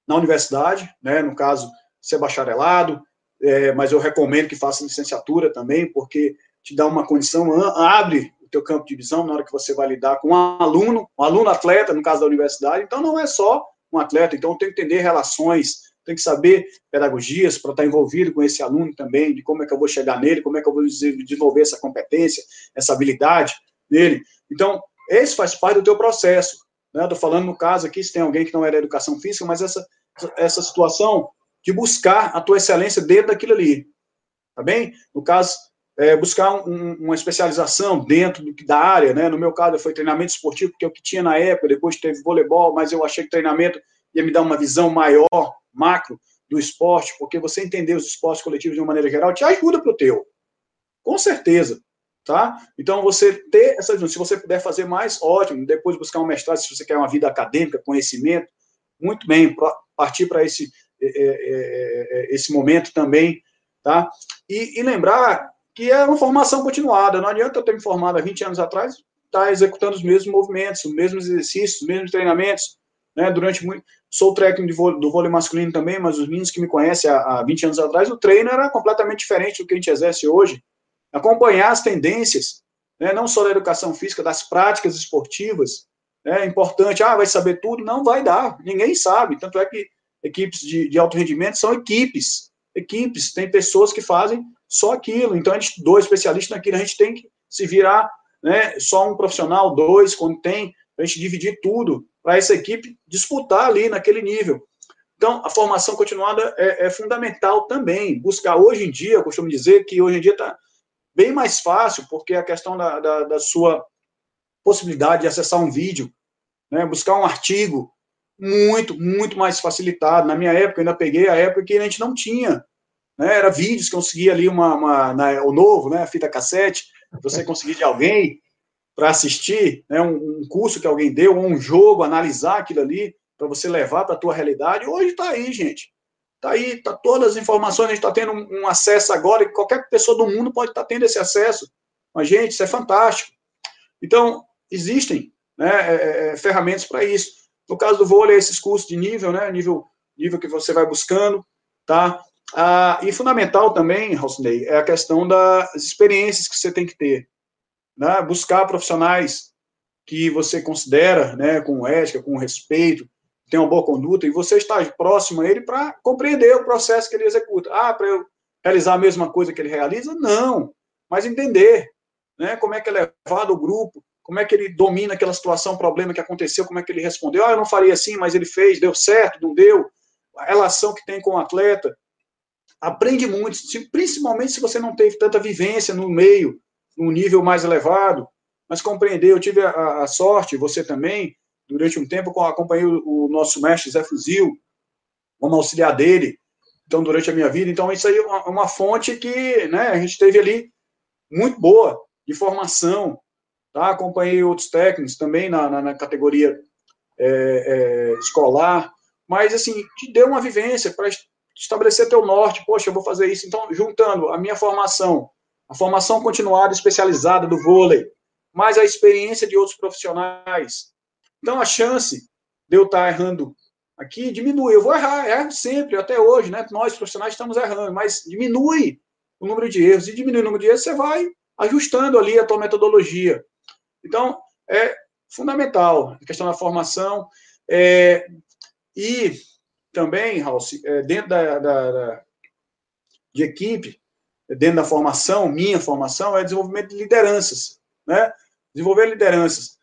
na universidade, né? No caso, ser bacharelado, é, mas eu recomendo que faça licenciatura também, porque te dá uma condição, abre o teu campo de visão na hora que você vai lidar com um aluno, um aluno atleta, no caso da universidade, então não é só um atleta, então tem que entender relações, tem que saber pedagogias para estar envolvido com esse aluno também, de como é que eu vou chegar nele, como é que eu vou desenvolver essa competência, essa habilidade nele. Então, esse faz parte do teu processo. Estou né? falando no caso aqui, se tem alguém que não é da educação física, mas essa, essa situação de buscar a tua excelência dentro daquilo ali. Tá bem? No caso, é, buscar um, uma especialização dentro da área, né? No meu caso, foi treinamento esportivo, porque é o que tinha na época, depois teve voleibol, mas eu achei que treinamento ia me dar uma visão maior macro do esporte, porque você entender os esportes coletivos de uma maneira geral te ajuda para o teu. Com certeza. Tá? Então, você ter essa se você puder fazer mais, ótimo. Depois buscar um mestrado, se você quer uma vida acadêmica, conhecimento, muito bem, partir para esse, esse momento também, tá? E, e, lembrar que é uma formação continuada, não adianta eu ter me formado há 20 anos atrás, tá executando os mesmos movimentos, os mesmos exercícios, os mesmos treinamentos, né? Durante muito, Sou técnico vôlei, do vôlei masculino também, mas os meninos que me conhecem há, há 20 anos atrás, o treino era completamente diferente do que a gente exerce hoje. Acompanhar as tendências, né, não só da educação física, das práticas esportivas, né, é importante, ah, vai saber tudo? Não vai dar, ninguém sabe. Tanto é que equipes de, de alto rendimento são equipes, equipes, tem pessoas que fazem só aquilo. Então, a gente, dois especialistas naquilo, a gente tem que se virar, né, só um profissional, dois, quando tem, a gente dividir tudo para essa equipe disputar ali naquele nível. Então, a formação continuada é, é, fundamental também. Buscar hoje em dia, eu costumo dizer que hoje em dia está bem mais fácil, porque a questão da, da, da, sua possibilidade de acessar um vídeo, né, buscar um artigo, muito, muito mais facilitado. Na minha época, eu ainda peguei a época que a gente não tinha. Né, era vídeos que conseguia ali, uma, uma na, o novo, né, a fita cassete, você conseguia de alguém, para assistir né, um, um, curso que alguém deu, ou um jogo, analisar aquilo ali, para você levar para a tua realidade. Hoje está aí, gente. Está aí, está todas as informações, a gente está tendo um, um, acesso agora, e qualquer pessoa do mundo pode estar tá tendo esse acesso. Mas, gente, isso é fantástico. Então, existem né, é, é, é ferramentas para isso. No caso do vôlei, esses cursos de nível, né, nível, nível que você vai buscando, tá? Ah, e fundamental também, Rosney, é a questão das experiências que você tem que ter né, buscar profissionais que você considera, né, com ética, com respeito, tem uma boa conduta, e você está próximo a ele para compreender o processo que ele executa. Ah, para eu realizar a mesma coisa que ele realiza? Não, mas entender né, como é que é levado o grupo, como é que ele domina aquela situação, problema que aconteceu, como é que ele respondeu. Ah, eu não faria assim, mas ele fez, deu certo, não deu. A relação que tem com o atleta. Aprende muito, principalmente se você não teve tanta vivência no meio, num nível mais elevado, mas compreender, eu tive a, a sorte, você também, durante um tempo, acompanhei o, o nosso mestre Zé Fuzil, como auxiliar dele, então, durante a minha vida. Então, isso aí é uma, uma fonte que né, a gente teve ali muito boa de formação. Tá? Acompanhei outros técnicos também na, na, na categoria é, é, escolar, mas, assim, te deu uma vivência para estabelecer teu norte. Poxa, eu vou fazer isso. Então, juntando a minha formação, a formação continuada especializada do vôlei, mais a experiência de outros profissionais. Então, a chance de eu estar errando aqui diminui. Eu vou errar, erro sempre, até hoje, né? Nós profissionais estamos errando, mas diminui o número de erros. E diminui o número de erros, você vai ajustando ali a tua metodologia. Então, é fundamental a questão da formação. É, e também, Raul, é, dentro da, da, da, de equipe, dentro da formação, minha formação, é desenvolvimento de lideranças, né? Desenvolver lideranças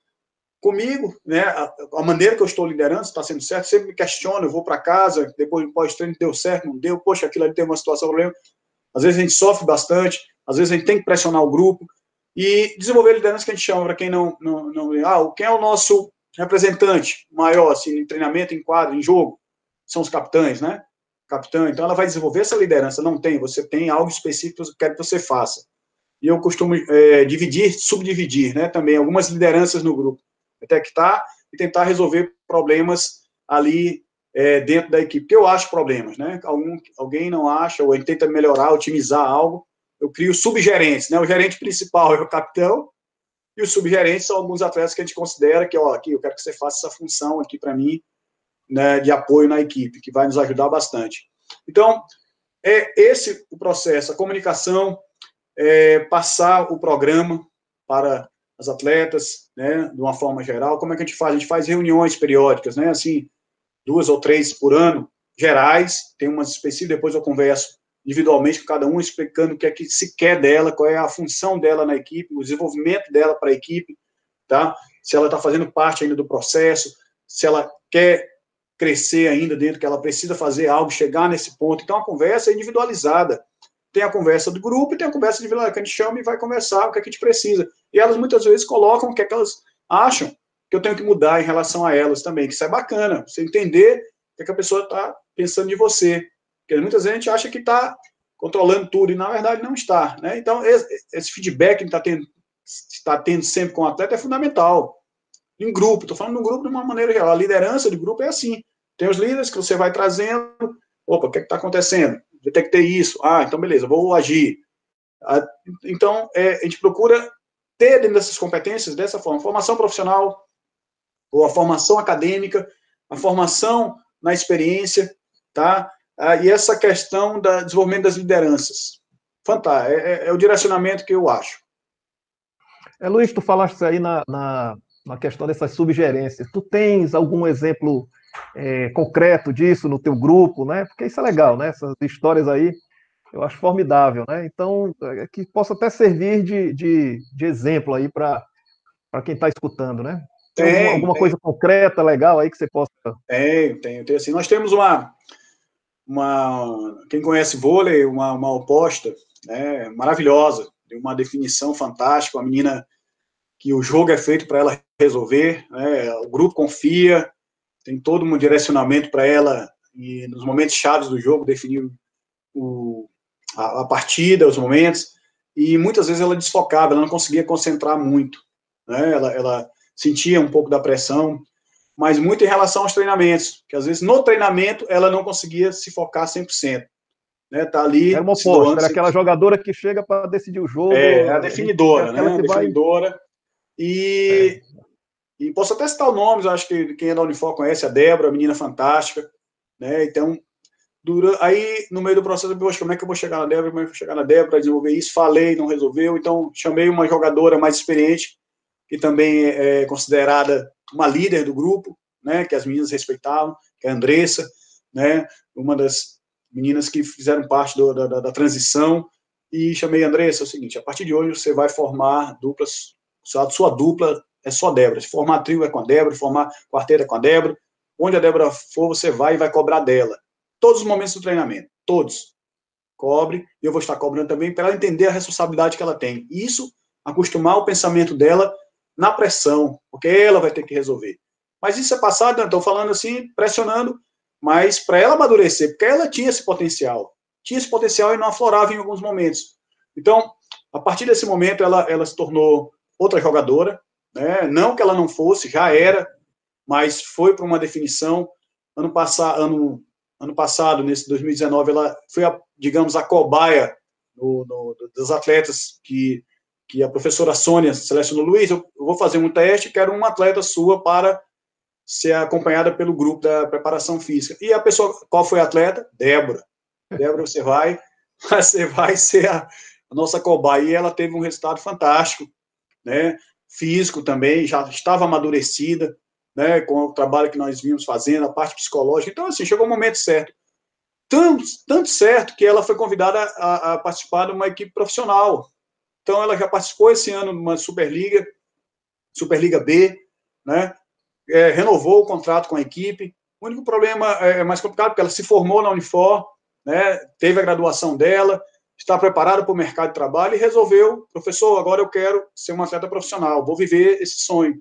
comigo, né, a, a, maneira que eu estou liderando, está sendo certo, sempre me questiono, eu vou para casa, depois do pós-treino deu certo, não deu, poxa, aquilo ali tem uma situação, problema. Às vezes a gente sofre bastante, às vezes a gente tem que pressionar o grupo, e desenvolver liderança que a gente chama, para quem não, não, não, ah, quem é o nosso representante maior, assim, em treinamento, em quadro, em jogo, são os capitães, né, capitão, então ela vai desenvolver essa liderança, não tem, você tem algo específico que quer que você faça. E eu costumo é, dividir, subdividir, né, também algumas lideranças no grupo. Detectar e tentar resolver problemas ali é, dentro da equipe, que eu acho problemas, né? Algum, alguém não acha, ou ele tenta melhorar, otimizar algo, eu crio subgerentes, né? O gerente principal é o capitão, e os subgerentes são alguns atletas que a gente considera que, ó, aqui, eu quero que você faça essa função aqui para mim, né, de apoio na equipe, que vai nos ajudar bastante. Então, é esse o processo, a comunicação, é, passar o programa para as atletas, né, de uma forma geral. Como é que a gente faz? A gente faz reuniões periódicas, né, assim, duas ou três por ano, gerais, tem umas específicas, depois eu converso individualmente com cada um, explicando o que é que se quer dela, qual é a função dela na equipe, o desenvolvimento dela para a equipe, tá? Se ela está fazendo parte ainda do processo, se ela quer crescer ainda dentro, que ela precisa fazer algo, chegar nesse ponto. Então, a conversa é individualizada tem a conversa do grupo e tem a conversa individual, que a gente chama e vai conversar o que, é que a gente precisa. E elas muitas vezes colocam o que, é que elas acham que eu tenho que mudar em relação a elas também, que isso é bacana, você entender o que, é que a pessoa está pensando de você. Porque muitas vezes a gente acha que está controlando tudo e na verdade não está. Né? Então, esse feedback que está tendo, está tendo sempre com o atleta é fundamental. Em grupo, estou falando no grupo de uma maneira geral. A liderança de grupo é assim. Tem os líderes que você vai trazendo. Opa, o que é está acontecendo? detectei isso, ah, então beleza, vou agir. Ah, então, é, a gente procura ter dentro dessas competências dessa forma, formação profissional, ou a formação acadêmica, a formação na experiência, tá? Ah, e essa questão do desenvolvimento das lideranças. Fantástico, é, é, é, o direcionamento que eu acho. É, Luiz, tu falaste aí na, na, na questão dessas subgerências. Tu tens algum exemplo é, concreto disso no teu grupo, né? Porque isso é legal, né? Essas histórias aí eu acho formidável, né? Então, é, que possa até servir de, de, de exemplo aí para quem está escutando, né? Tem, alguma, alguma coisa concreta, legal aí que você possa. Tem, tem, tem. Assim, nós temos uma, uma. Quem conhece vôlei, uma, uma oposta né, maravilhosa, de uma definição fantástica, uma menina que o jogo é feito para ela resolver, né, o grupo confia, tem todo um direcionamento para ela e nos momentos chaves do jogo definir o, a, a, partida, os momentos, e muitas vezes ela desfocava, ela não conseguia concentrar muito, né? ela, ela sentia um pouco da pressão, mas muito em relação aos treinamentos, que às vezes no treinamento ela não conseguia se focar 100%. Né, tá ali. Era uma oposta, era aquela jogadora que chega para decidir o jogo. É, é a definidora, é né? A definidora. Vai... E é. E posso até citar nomes, acho que quem é da Unifor conhece, a Débora, a menina fantástica, né? Então, dura, aí no meio do processo, eu poxa, como é que eu vou chegar na Débora, como é que eu vou chegar na Débora, desenvolver isso? Falei, não resolveu, então chamei uma jogadora mais experiente, que também é considerada uma líder do grupo, né? Que as meninas respeitavam, que é a Andressa, né? Uma das meninas que fizeram parte do, da, da, transição, e chamei a Andressa, é o seguinte, a partir de hoje você vai formar duplas, sua, sua dupla é só Débora. Se formar trio é com a Débora, formar quarteto é com a Débora. Onde a Débora for, você vai e vai cobrar dela. Todos os momentos do treinamento, todos. Cobre, e eu vou estar cobrando também para ela entender a responsabilidade que ela tem. Isso, acostumar o pensamento dela na pressão, porque ela vai ter que resolver. Mas isso é passado, estou falando assim, pressionando mas para ela amadurecer, porque ela tinha esse potencial, tinha esse potencial e não aflorava em alguns momentos. Então, a partir desse momento, ela, ela se tornou outra jogadora, né? não que ela não fosse, já era, mas foi para uma definição. Ano, passado, ano, ano passado, nesse 2019, ela foi, a, digamos, a cobaia dos atletas que, que a professora Sônia selecionou. Luiz, eu, vou fazer um teste, quero uma atleta sua para ser acompanhada pelo grupo da preparação física. E a pessoa, qual foi a atleta? Débora. (laughs) Débora, você vai, (laughs) você vai ser a, a nossa cobaia. E ela teve um resultado fantástico, né? Físico também, já estava amadurecida, né? Com o trabalho que nós vimos fazendo, a parte psicológica. Então, assim, chegou o momento certo. Tanto, tanto certo que ela foi convidada a, a participar de uma equipe profissional. Então, ela já participou esse ano de uma Superliga, Superliga B, né? É, renovou o contrato com a equipe. O único problema é, é mais complicado porque ela se formou na Unifor, né? Teve a graduação dela, está preparada para o mercado de trabalho e resolveu, professor, agora eu quero ser uma atleta profissional, vou viver esse sonho.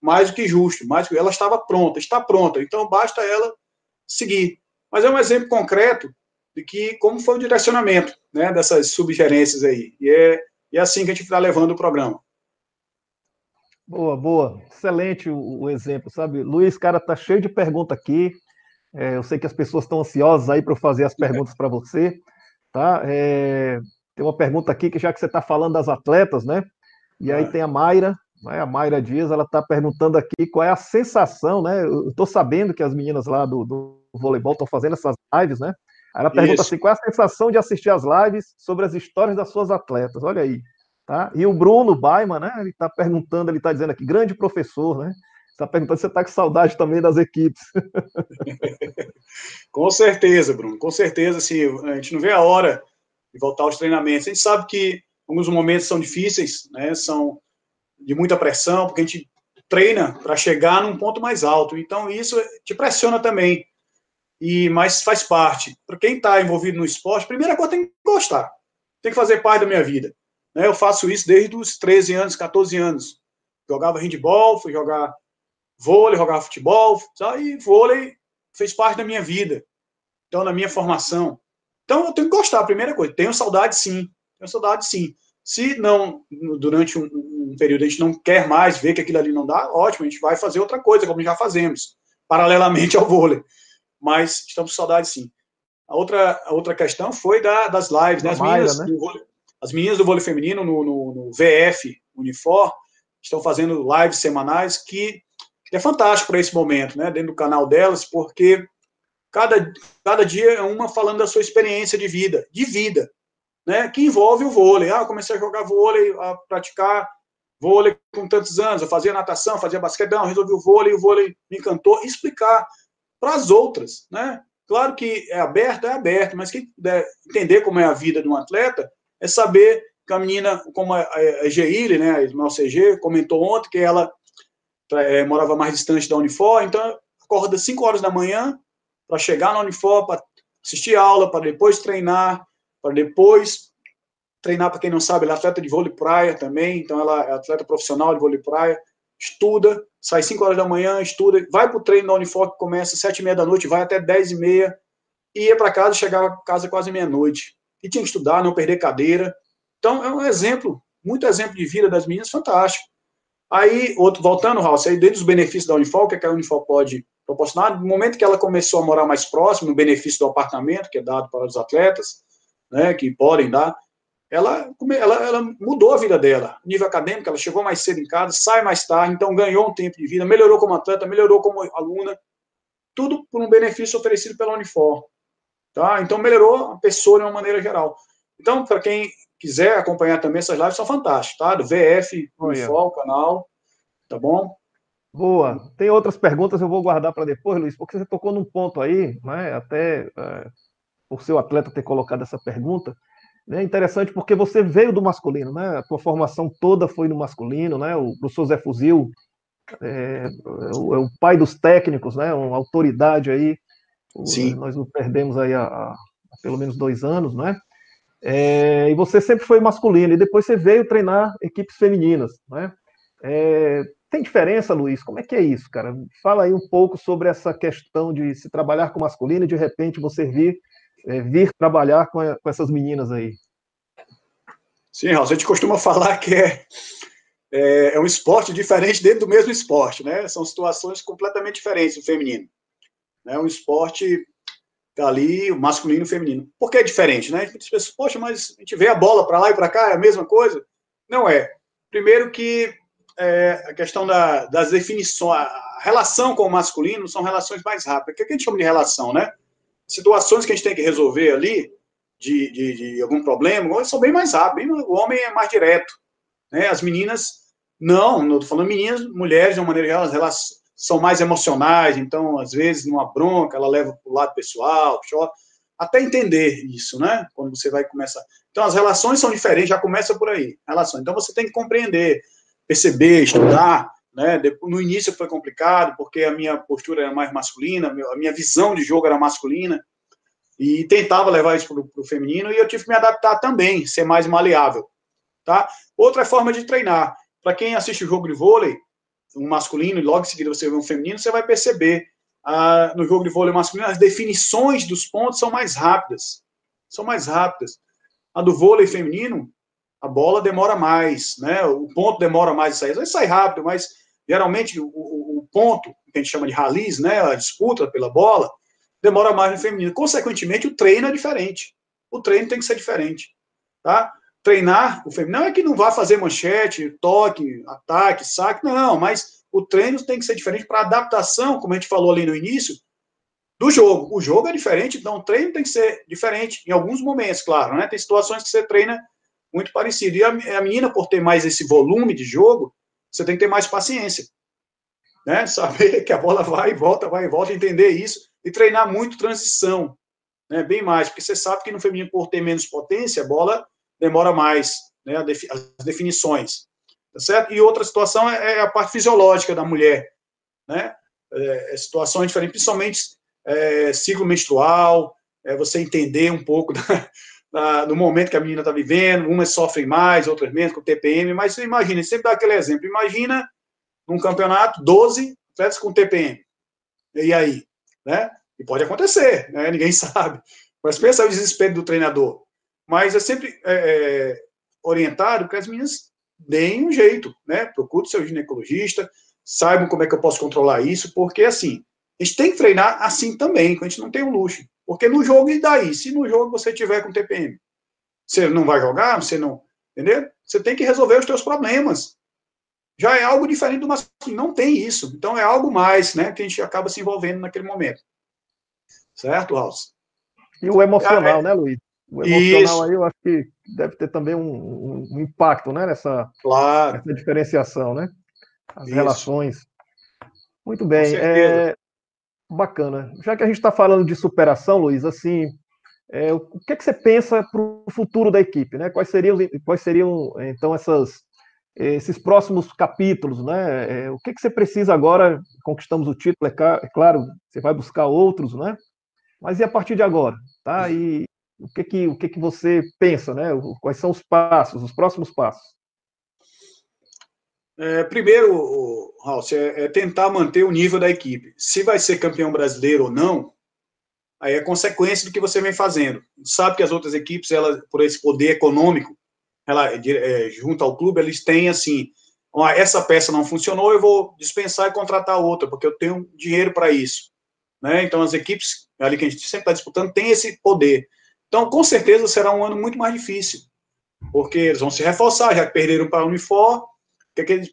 Mais do que justo, mais do que ela estava pronta, está pronta, então basta ela seguir. Mas é um exemplo concreto de que como foi o direcionamento, né, dessas subgerências aí. E é, e é assim que a gente está levando o programa. Boa, boa. Excelente o, o exemplo, sabe? Luiz, cara, tá cheio de pergunta aqui. É, eu sei que as pessoas estão ansiosas aí para fazer as perguntas para você. Tá? É, tem uma pergunta aqui que já que você está falando das atletas, né? E aí é. tem a Mayra, né? a Mayra Dias, ela está perguntando aqui qual é a sensação, né? Eu estou sabendo que as meninas lá do, do voleibol estão fazendo essas lives, né? Ela pergunta Isso. assim: qual é a sensação de assistir as lives sobre as histórias das suas atletas? Olha aí. Tá? E o Bruno Baiman, né? Ele está perguntando, ele está dizendo aqui, grande professor, né? Está perguntando se você está com saudade também das equipes. (laughs) com certeza, Bruno, com certeza. Assim, a gente não vê a hora de voltar aos treinamentos. A gente sabe que alguns momentos são difíceis, né? São de muita pressão, porque a gente treina para chegar num ponto mais alto. Então, isso te pressiona também. E Mas faz parte. Para quem está envolvido no esporte, primeira coisa tem que gostar. Tem que fazer parte da minha vida. Né? Eu faço isso desde os 13 anos, 14 anos. Jogava handball, fui jogar vôlei, jogava futebol, e vôlei fez parte da minha vida, então, na minha formação. Então, eu tenho que gostar, primeira coisa. Tenho saudade, sim. Tenho saudade, sim. Se não, durante um, um, período, a gente não quer mais ver que aquilo ali não dá, ótimo, a gente vai fazer outra coisa, como já fazemos, paralelamente ao vôlei. Mas estamos com saudade, sim. A outra, a outra questão foi da, das lives, né? As, meninas, né? Vôlei, as meninas do vôlei feminino no, no, no VF Unifor estão fazendo lives semanais que é fantástico para esse momento, né, dentro do canal delas, porque cada, cada dia é uma falando da sua experiência de vida, de vida, né, que envolve o vôlei. Ah, eu comecei a jogar vôlei, a praticar vôlei com tantos anos, eu fazia natação, fazia basquetão, resolvi o vôlei, o vôlei me encantou, explicar para as outras, né? Claro que é aberto, é aberto, mas quem puder entender como é a vida de um atleta, é saber que a menina, como a, a Geile, né, a irmã CG, comentou ontem que ela é, morava mais distante da Unifor, então acorda 5 horas da manhã para chegar na Unifor, para assistir aula, para depois treinar, para depois treinar, para quem não sabe, ela é atleta de vôlei praia também, então ela é atleta profissional de vôlei praia, estuda, sai 5 horas da manhã, estuda, vai para o treino da Unifor que começa às 7 e meia da noite, vai até 10 e meia, e ia para casa, chegava a casa quase meia-noite. E tinha que estudar, não perder cadeira. Então, é um exemplo, muito exemplo de vida das meninas, fantástico. Aí, outro, voltando, Raul, aí dentro dos benefícios da Unifol, o que, é que a Unifol pode proporcionar, no momento que ela começou a morar mais próximo, no benefício do apartamento, que é dado para os atletas, né, que podem dar, ela, ela, ela mudou a vida dela, nível acadêmico, ela chegou mais cedo em casa, sai mais tarde, então ganhou um tempo de vida, melhorou como atleta, melhorou como aluna, tudo por um benefício oferecido pela Unifor. Tá? Então, melhorou a pessoa de uma maneira geral. Então, para quem quiser acompanhar também essas lives, são fantásticas, tá? Do VF, Unifor, o canal, tá bom? Boa. Tem outras perguntas, eu vou guardar para depois, Luiz, porque você tocou num ponto aí, né? Até é, por seu atleta ter colocado essa pergunta. É né? interessante porque você veio do masculino, né? A tua formação toda foi no masculino, né? O professor Zé Fuzil é, é, o, é o, pai dos técnicos, né? Uma autoridade aí. Sim. Nós o perdemos aí há, há pelo menos dois anos, né? É, e você sempre foi masculino, e depois você veio treinar equipes femininas, né? É, tem diferença, Luiz? Como é que é isso, cara? Fala aí um pouco sobre essa questão de se trabalhar com masculino e de repente você vir, é, vir trabalhar com, com essas meninas aí. Sim, Raul, a gente costuma falar que é, é, é, um esporte diferente dentro do mesmo esporte, né? São situações completamente diferentes do feminino. É um esporte tá ali, o masculino e o feminino. Por que é diferente, né? Muitas pessoas, poxa, mas a gente vê a bola para lá e para cá, é a mesma coisa? Não é. Primeiro que é, a questão da, das definições, a relação com o masculino são relações mais rápidas. O que a gente chama de relação, né? Situações que a gente tem que resolver ali, de, de, de algum problema, são bem mais rápidas. O homem é mais direto. Né? As meninas, não, não estou falando meninas, mulheres, de uma maneira geral, elas são mais emocionais, então, às vezes, numa bronca, ela leva para o lado pessoal, chora, até entender isso, né? Quando você vai começar. Então, as relações são diferentes, já começa por aí. Relações. Então, você tem que compreender, perceber, estudar, né? No início foi complicado, porque a minha postura era mais masculina, a minha visão de jogo era masculina, e tentava levar isso para o feminino, e eu tive que me adaptar também, ser mais maleável, tá? Outra forma de treinar. Para quem assiste o jogo de vôlei, um masculino, e logo em seguida você vê um feminino, você vai perceber ah, no jogo de vôlei masculino, as definições dos pontos são mais rápidas. São mais rápidas. A do vôlei feminino, a bola demora mais, né? O ponto demora mais a sair. Vai sair rápido, mas geralmente o, o, ponto, que a gente chama de rallies, né? A disputa pela bola, demora mais no feminino. Consequentemente, o treino é diferente. O treino tem que ser diferente, tá? treinar o feminino. Não é que não vá fazer manchete, toque, ataque, saque, não, mas o treino tem que ser diferente para adaptação, como a gente falou ali no início, do jogo. O jogo é diferente, então o treino tem que ser diferente em alguns momentos, claro, né? Tem situações que você treina muito parecido. E a menina, por ter mais esse volume de jogo, você tem que ter mais paciência. Né? (laughs) Saber que a bola vai e volta, vai e volta, entender isso e treinar muito transição, né? Bem mais, porque você sabe que no feminino, por ter menos potência, a bola demora mais, né, as definições, tá certo? E outra situação é, é a parte fisiológica da mulher, né? É, é situações diferentes, principalmente é, ciclo menstrual, é você entender um pouco (laughs) da, do momento que a menina está vivendo, umas sofrem mais, outras menos, com TPM, mas você imagina, sempre dá aquele exemplo, imagina num campeonato 12 atletas com TPM, e aí, né? E pode acontecer, né? (laughs) Ninguém sabe. Mas pensa o desespero do treinador. Mas é sempre é, é, orientado que as meninas deem um jeito, né? Procure seu ginecologista, saibam como é que eu posso controlar isso, porque assim, a gente tem que treinar assim também, a gente não tem o luxo. Porque no jogo, e daí? Se no jogo você tiver com TPM, você não vai jogar, você não. Entendeu? Você tem que resolver os seus problemas. Já é algo diferente do masculino, não tem isso. Então é algo mais, né, que a gente acaba se envolvendo naquele momento. Certo, Raus? E o emocional, é, né, Luiz? O emocional Isso. aí eu acho que deve ter também um, um impacto né, nessa, claro. nessa diferenciação, né? As Isso. relações. Muito bem. É, bacana. Já que a gente está falando de superação, Luiz, assim, é, o que, é que você pensa para o futuro da equipe? Né? Quais seriam, quais seriam então, essas, esses próximos capítulos? Né? É, o que, é que você precisa agora? Conquistamos o título, é, é claro, você vai buscar outros, né? Mas e a partir de agora? Tá? E, o que que, o que que você pensa, né? Quais são os passos, os próximos passos? É, primeiro, Raul, é, é, tentar manter o nível da equipe. Se vai ser campeão brasileiro ou não, aí é consequência do que você vem fazendo. Sabe que as outras equipes, ela, por esse poder econômico, ela, é, junto ao clube, eles têm assim, essa peça não funcionou, eu vou dispensar e contratar outra, porque eu tenho dinheiro para isso. Né? Então, as equipes ali que a gente sempre está disputando têm esse poder. Então, com certeza, será um ano muito mais difícil, porque eles vão se reforçar, já perderam para a Unifor,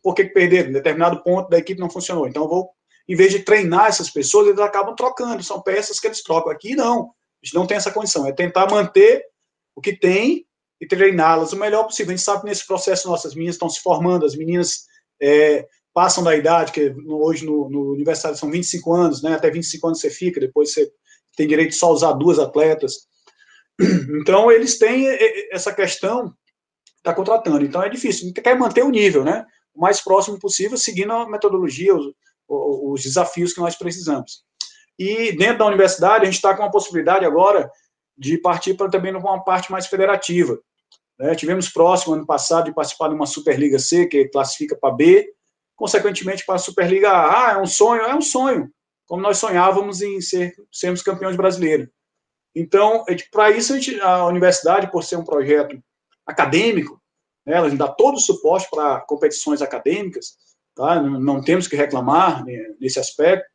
por que perderam? Determinado ponto da equipe não funcionou. Então, eu vou, em vez de treinar essas pessoas, eles acabam trocando, são peças que eles trocam. Aqui, não, a gente não tem essa condição, é tentar manter o que tem e treiná-las o melhor possível. A gente sabe que nesse processo nossas meninas estão se formando, as meninas é, passam da idade, que hoje no, no universitário são 25 anos, né? Até 25 anos você fica, depois você tem direito só usar duas atletas. (clears throat) Então, eles têm essa questão, está contratando. Então, é difícil. Quer manter o nível, né? O mais próximo possível, seguindo a metodologia, os, os desafios que nós precisamos. E dentro da universidade, a gente está com a possibilidade agora de partir para também uma parte mais federativa. Né? Tivemos próximo, ano passado, de participar de uma Superliga C, que classifica para B, consequentemente para a Superliga A. Ah, é um sonho? É um sonho, como nós sonhávamos em ser, sermos campeões brasileiros. Então, é para isso, a, gente, a, universidade, por ser um projeto acadêmico, né, ela dá todo o suporte para competições acadêmicas, tá? não, temos que reclamar nesse aspecto,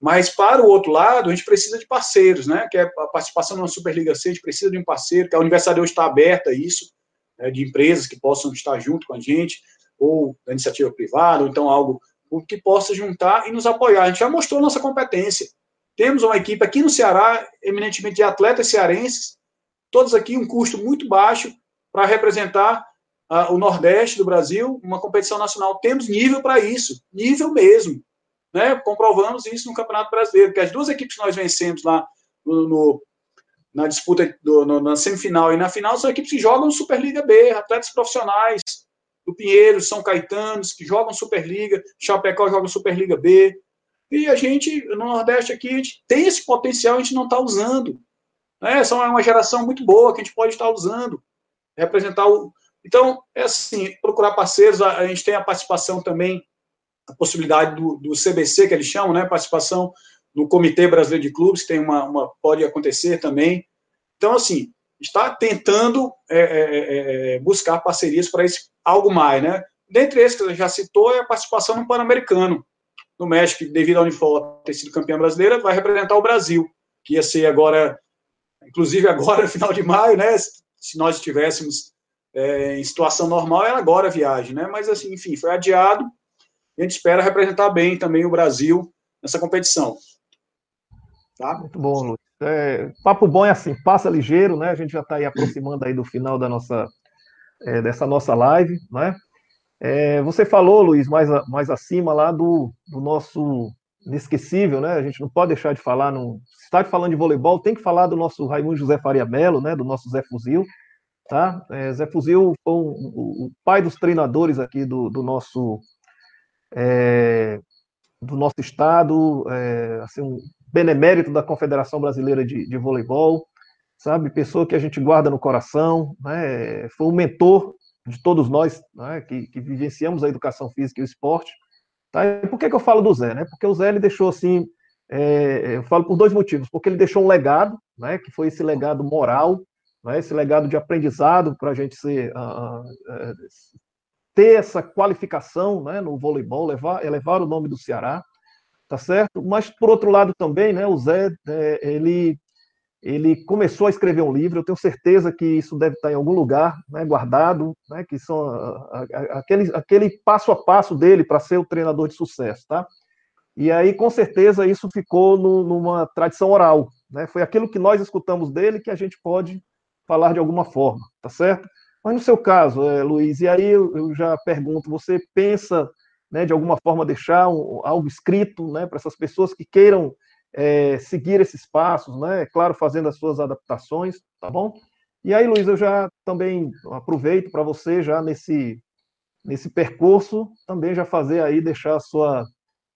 mas, para o outro lado, a gente precisa de parceiros, né? Que é a participação na Superliga C, a gente precisa de um parceiro, que a universidade hoje está aberta a isso, né, de empresas que possam estar junto com a gente, ou da iniciativa privada, ou então algo que possa juntar e nos apoiar. A gente já mostrou nossa competência. Temos uma equipe aqui no Ceará, eminentemente de atletas cearenses, todos aqui um custo muito baixo para representar uh, o Nordeste do Brasil, uma competição nacional. Temos nível para isso, nível mesmo né? Comprovamos isso no Campeonato Brasileiro, que as duas equipes que nós vencemos lá no, no na disputa do, no, na semifinal e na final são equipes que jogam Superliga B, atletas profissionais do Pinheiro, São Caetano, que jogam Superliga, Chapecó joga Superliga B. E a gente, no Nordeste aqui, a gente tem esse potencial, a gente não está usando. Né? Essa é uma geração muito boa que a gente pode estar usando. Representar o. Então, é assim, procurar parceiros, a, a gente tem a participação também a possibilidade do, do CBC, que eles chamam, né, participação no Comitê Brasileiro de Clubes, tem uma, uma pode acontecer também. Então, assim, está tentando é, é, é, é buscar parcerias para esse algo mais, né? Dentre esses que você já citou, é a participação no Pan-Americano, no México, devido ao Unifor ter sido campeã brasileira, vai representar o Brasil, que ia ser agora, inclusive agora, (laughs) final de maio, né? Se nós estivéssemos é, em situação normal, era agora a viagem, né? Mas, assim, enfim, foi adiado, a gente espera representar bem também o Brasil nessa competição. Tá? Muito bom, Luiz. É, papo bom é assim, passa ligeiro, né? A gente já está aí aproximando aí do final da nossa, é, dessa nossa live, né? É, você falou, Luiz, mais, mais acima lá do, do nosso inesquecível, né? A gente não pode deixar de falar, no, se está falando de voleibol, tem que falar do nosso Raimundo José Faria Melo, né? Do nosso Zé Fuzil, tá? É, Zé Fuzil foi um, o pai dos treinadores aqui do, do nosso é, do nosso estado, é, assim, um benemérito da Confederação Brasileira de, de, Voleibol, sabe? Pessoa que a gente guarda no coração, né? Foi um mentor de todos nós, né? que, que, vivenciamos a educação física e o esporte. Tá? E por que, que eu falo do Zé, né? Porque o Zé ele deixou assim, é, eu falo por dois motivos, porque ele deixou um legado, né? Que foi esse legado moral, né? Esse legado de aprendizado para a gente ser uh, uh, ter essa qualificação né, no voleibol, levar, elevar o nome do Ceará, tá certo? Mas, por outro lado, também, né, o Zé, é, ele, ele começou a escrever um livro, eu tenho certeza que isso deve estar em algum lugar, né, guardado, né, que são a, a, aquele, aquele passo a passo dele para ser o treinador de sucesso, tá? E aí, com certeza, isso ficou no, numa tradição oral, né? Foi aquilo que nós escutamos dele que a gente pode falar de alguma forma, tá certo? Mas no seu caso, é, Luiz, e aí eu, eu já pergunto, você pensa, né, de alguma forma, deixar um, algo escrito né, para essas pessoas que queiram é, seguir esses passos, né? Claro, fazendo as suas adaptações, tá bom? E aí, Luiz, eu já também aproveito para você já nesse nesse percurso também já fazer aí deixar a sua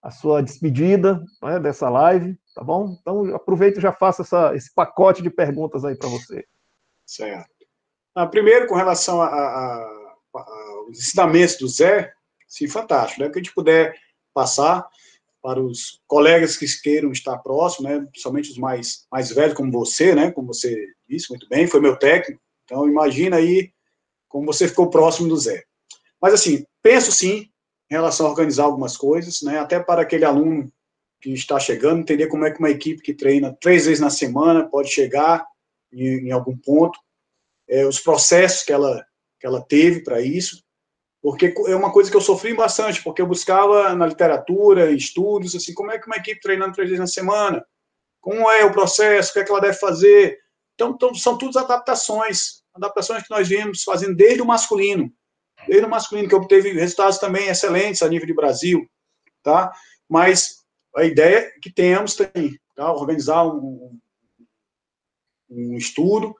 a sua despedida né, dessa live, tá bom? Então aproveito e já faço essa, esse pacote de perguntas aí para você. Certo. Ah, primeiro, com relação aos ensinamentos do Zé, sim, fantástico, né? Que a gente puder passar para os colegas que queiram estar próximos, né? Principalmente os mais, mais velhos, como você, né? Como você disse muito bem, foi meu técnico. Então, imagina aí como você ficou próximo do Zé. Mas, assim, penso sim em relação a organizar algumas coisas, né? Até para aquele aluno que está chegando, entender como é que uma equipe que treina três vezes na semana pode chegar em, em algum ponto é, os processos que ela, que ela teve para isso, porque é uma coisa que eu sofri bastante, porque eu buscava na literatura, estudos, assim, como é que uma equipe treinando três vezes na semana, como é o processo, o que é que ela deve fazer. Então, então são todas adaptações, adaptações que nós vimos fazendo desde o masculino, desde o masculino, que obteve resultados também excelentes a nível de Brasil, tá? Mas a ideia é que tenhamos também, tá? organizar um, um estudo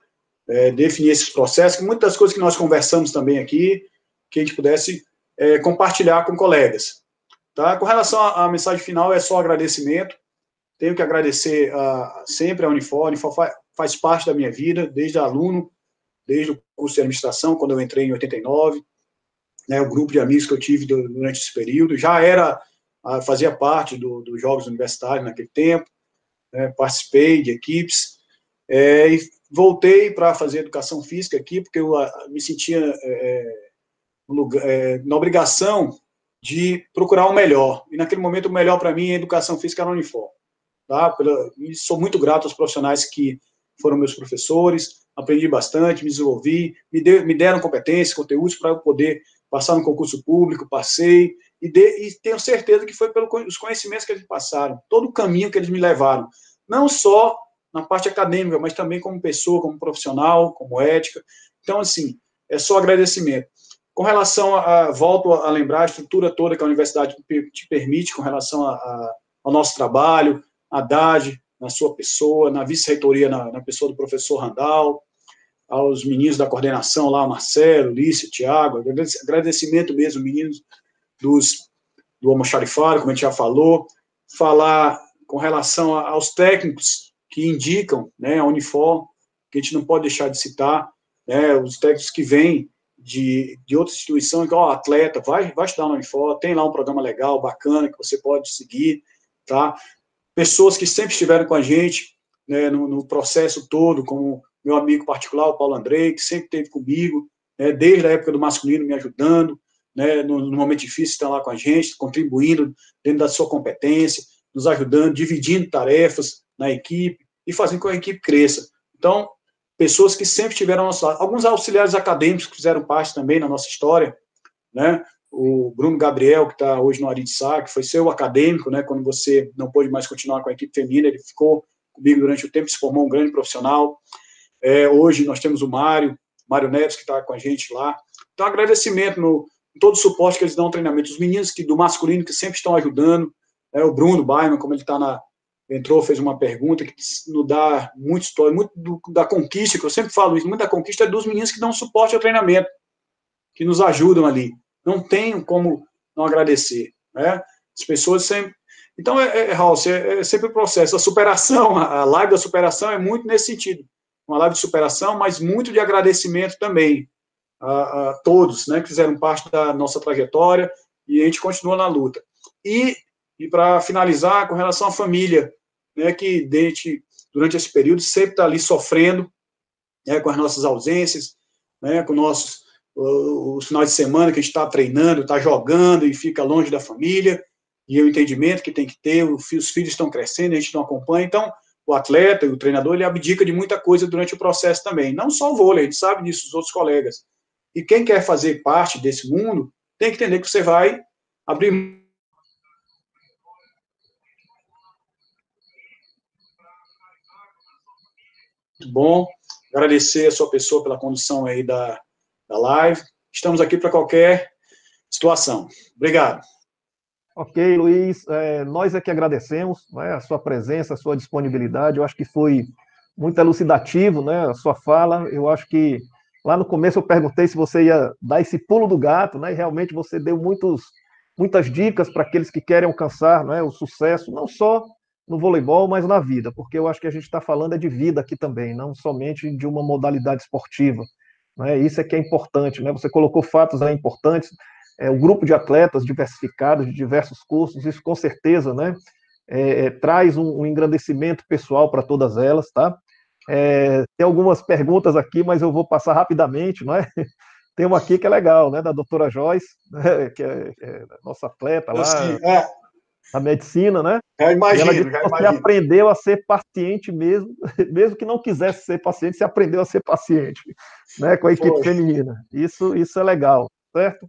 é, definir esses processos, muitas coisas que nós conversamos também aqui, que a gente pudesse é, compartilhar com colegas. Tá? Com relação à, à, mensagem final, é só agradecimento. Tenho que agradecer a, sempre a Unifor. A Unifor faz, faz parte da minha vida, desde aluno, desde o curso de administração, quando eu entrei em 89. né, o grupo de amigos que eu tive durante esse período. Já era, fazia parte dos do Jogos Universitários naquele tempo, né, participei de equipes, é, e voltei para fazer educação física aqui, porque eu me sentia é, é, na obrigação de procurar o melhor. E naquele momento, o melhor para mim, a educação física era o uniforme. Tá? E sou muito grato aos profissionais que foram meus professores, aprendi bastante, me desenvolvi, me, de, me deram competências, conteúdos para eu poder passar no concurso público, passei, e, de, e tenho certeza que foi pelos conhecimentos que eles passaram, todo o caminho que eles me levaram, não só na parte acadêmica, mas também como pessoa, como profissional, como ética. Então, assim, é só agradecimento. Com relação a, volto a lembrar, a estrutura toda que a universidade te permite com relação a, a, ao nosso trabalho, a DAD, na sua pessoa, na vice-reitoria, na, na, pessoa do professor Randall, aos meninos da coordenação lá, Marcelo, Lício, Tiago, agradecimento mesmo, meninos dos, do almoxarifário, como a gente já falou, falar com relação aos técnicos que indicam né, a Unifor, que a gente não pode deixar de citar, né, os técnicos que vêm de, de outra instituição, igual atleta, vai, vai estudar na Unifor, tem lá um programa legal, bacana, que você pode seguir, tá? Pessoas que sempre estiveram com a gente, né, no, no processo todo, como meu amigo particular, o Paulo Andrei, que sempre esteve comigo, né, desde a época do masculino, me ajudando, né, no, no, momento difícil, estão lá com a gente, contribuindo dentro da sua competência, nos ajudando, dividindo tarefas na equipe e fazendo com que a equipe cresça. Então, pessoas que sempre tiveram nosso lado. Alguns auxiliares acadêmicos que fizeram parte também na nossa história, né? O Bruno Gabriel, que está hoje no Aritsá, que foi seu acadêmico, né? Quando você não pôde mais continuar com a equipe feminina, ele ficou comigo durante o tempo, se formou um grande profissional. É, hoje nós temos o Mário, Mário Neves, que está com a gente lá. Então, agradecimento no todo o suporte que eles dão ao treinamento. Os meninos que, do masculino que sempre estão ajudando, é, o Bruno Baiman, como ele está na, entrou, fez uma pergunta que nos dá muita história, muito do, da conquista, que eu sempre falo isso, muita conquista é dos meninos que dão suporte ao treinamento, que nos ajudam ali. Não tem como não agradecer, né? As pessoas sempre... Então, é, é, é, é sempre o processo. A superação, a live da superação é muito nesse sentido. Uma live de superação, mas muito de agradecimento também a, a todos, né, que fizeram parte da nossa trajetória e a gente continua na luta. E e para finalizar, com relação à família, né, que durante, durante esse período sempre está ali sofrendo né, com as nossas ausências, né, com nossos os finais de semana que a gente está treinando, está jogando e fica longe da família, e o entendimento que tem que ter, os filhos estão crescendo, a gente não acompanha, então o atleta e o treinador, ele abdica de muita coisa durante o processo também, não só o vôlei, a gente sabe disso, os outros colegas. E quem quer fazer parte desse mundo, tem que entender que você vai abrir bom. Agradecer a sua pessoa pela condução aí da, da live. Estamos aqui para qualquer situação. Obrigado. Ok, Luiz, é, nós é que agradecemos né, a sua presença, a sua disponibilidade. Eu acho que foi muito elucidativo né, a sua fala. Eu acho que lá no começo eu perguntei se você ia dar esse pulo do gato, né, e realmente você deu muitos, muitas dicas para aqueles que querem alcançar né, o sucesso, não só no voleibol, mas na vida, porque eu acho que a gente está falando é de vida aqui também, não somente de uma modalidade esportiva. Né? Isso é que é importante. Né? Você colocou fatos aí importantes, é, o grupo de atletas diversificados de diversos cursos, isso com certeza né, é, é, traz um, um, engrandecimento pessoal para todas elas. Tá? É, tem algumas perguntas aqui, mas eu vou passar rapidamente. Não é? Tem uma aqui que é legal, né, da doutora Joyce, né, (laughs) que é, é nossa atleta lá. Sim, é a medicina, né? Já imagino, e ela já você imagino. aprendeu a ser paciente mesmo, (laughs) mesmo que não quisesse ser paciente, você aprendeu a ser paciente, né? Com a equipe Poxa. feminina. Isso, isso é legal, certo?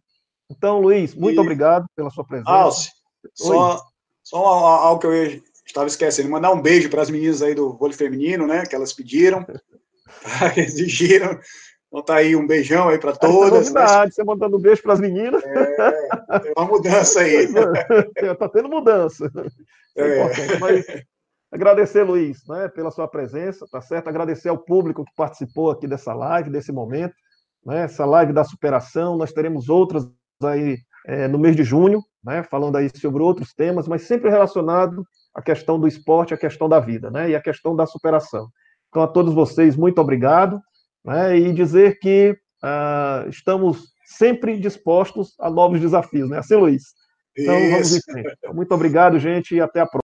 Então, Luiz, muito e... obrigado pela sua presença. Alce, só, só algo que eu estava esquecendo, mandar um beijo para as meninas aí do vôlei feminino, né? Que elas pediram, (laughs) exigiram. Então tá aí um beijão aí para é todas. É novidade, né? você mandando um beijo para as meninas. É, tem uma mudança aí. Está (laughs) tendo mudança. É, é. Mas agradecer, Luiz, né, pela sua presença, tá certo? Agradecer ao público que participou aqui dessa live, desse momento, né? Essa live da superação. Nós teremos outras aí é, no mês de junho, né? Falando aí sobre outros temas, mas sempre relacionado à questão do esporte, à questão da vida, né? E à questão da superação. Então, a todos vocês, muito obrigado né, e dizer que uh, estamos sempre dispostos a novos desafios, né? Assim, Luiz? Então, vamos em frente. Muito obrigado, gente, e até a próxima.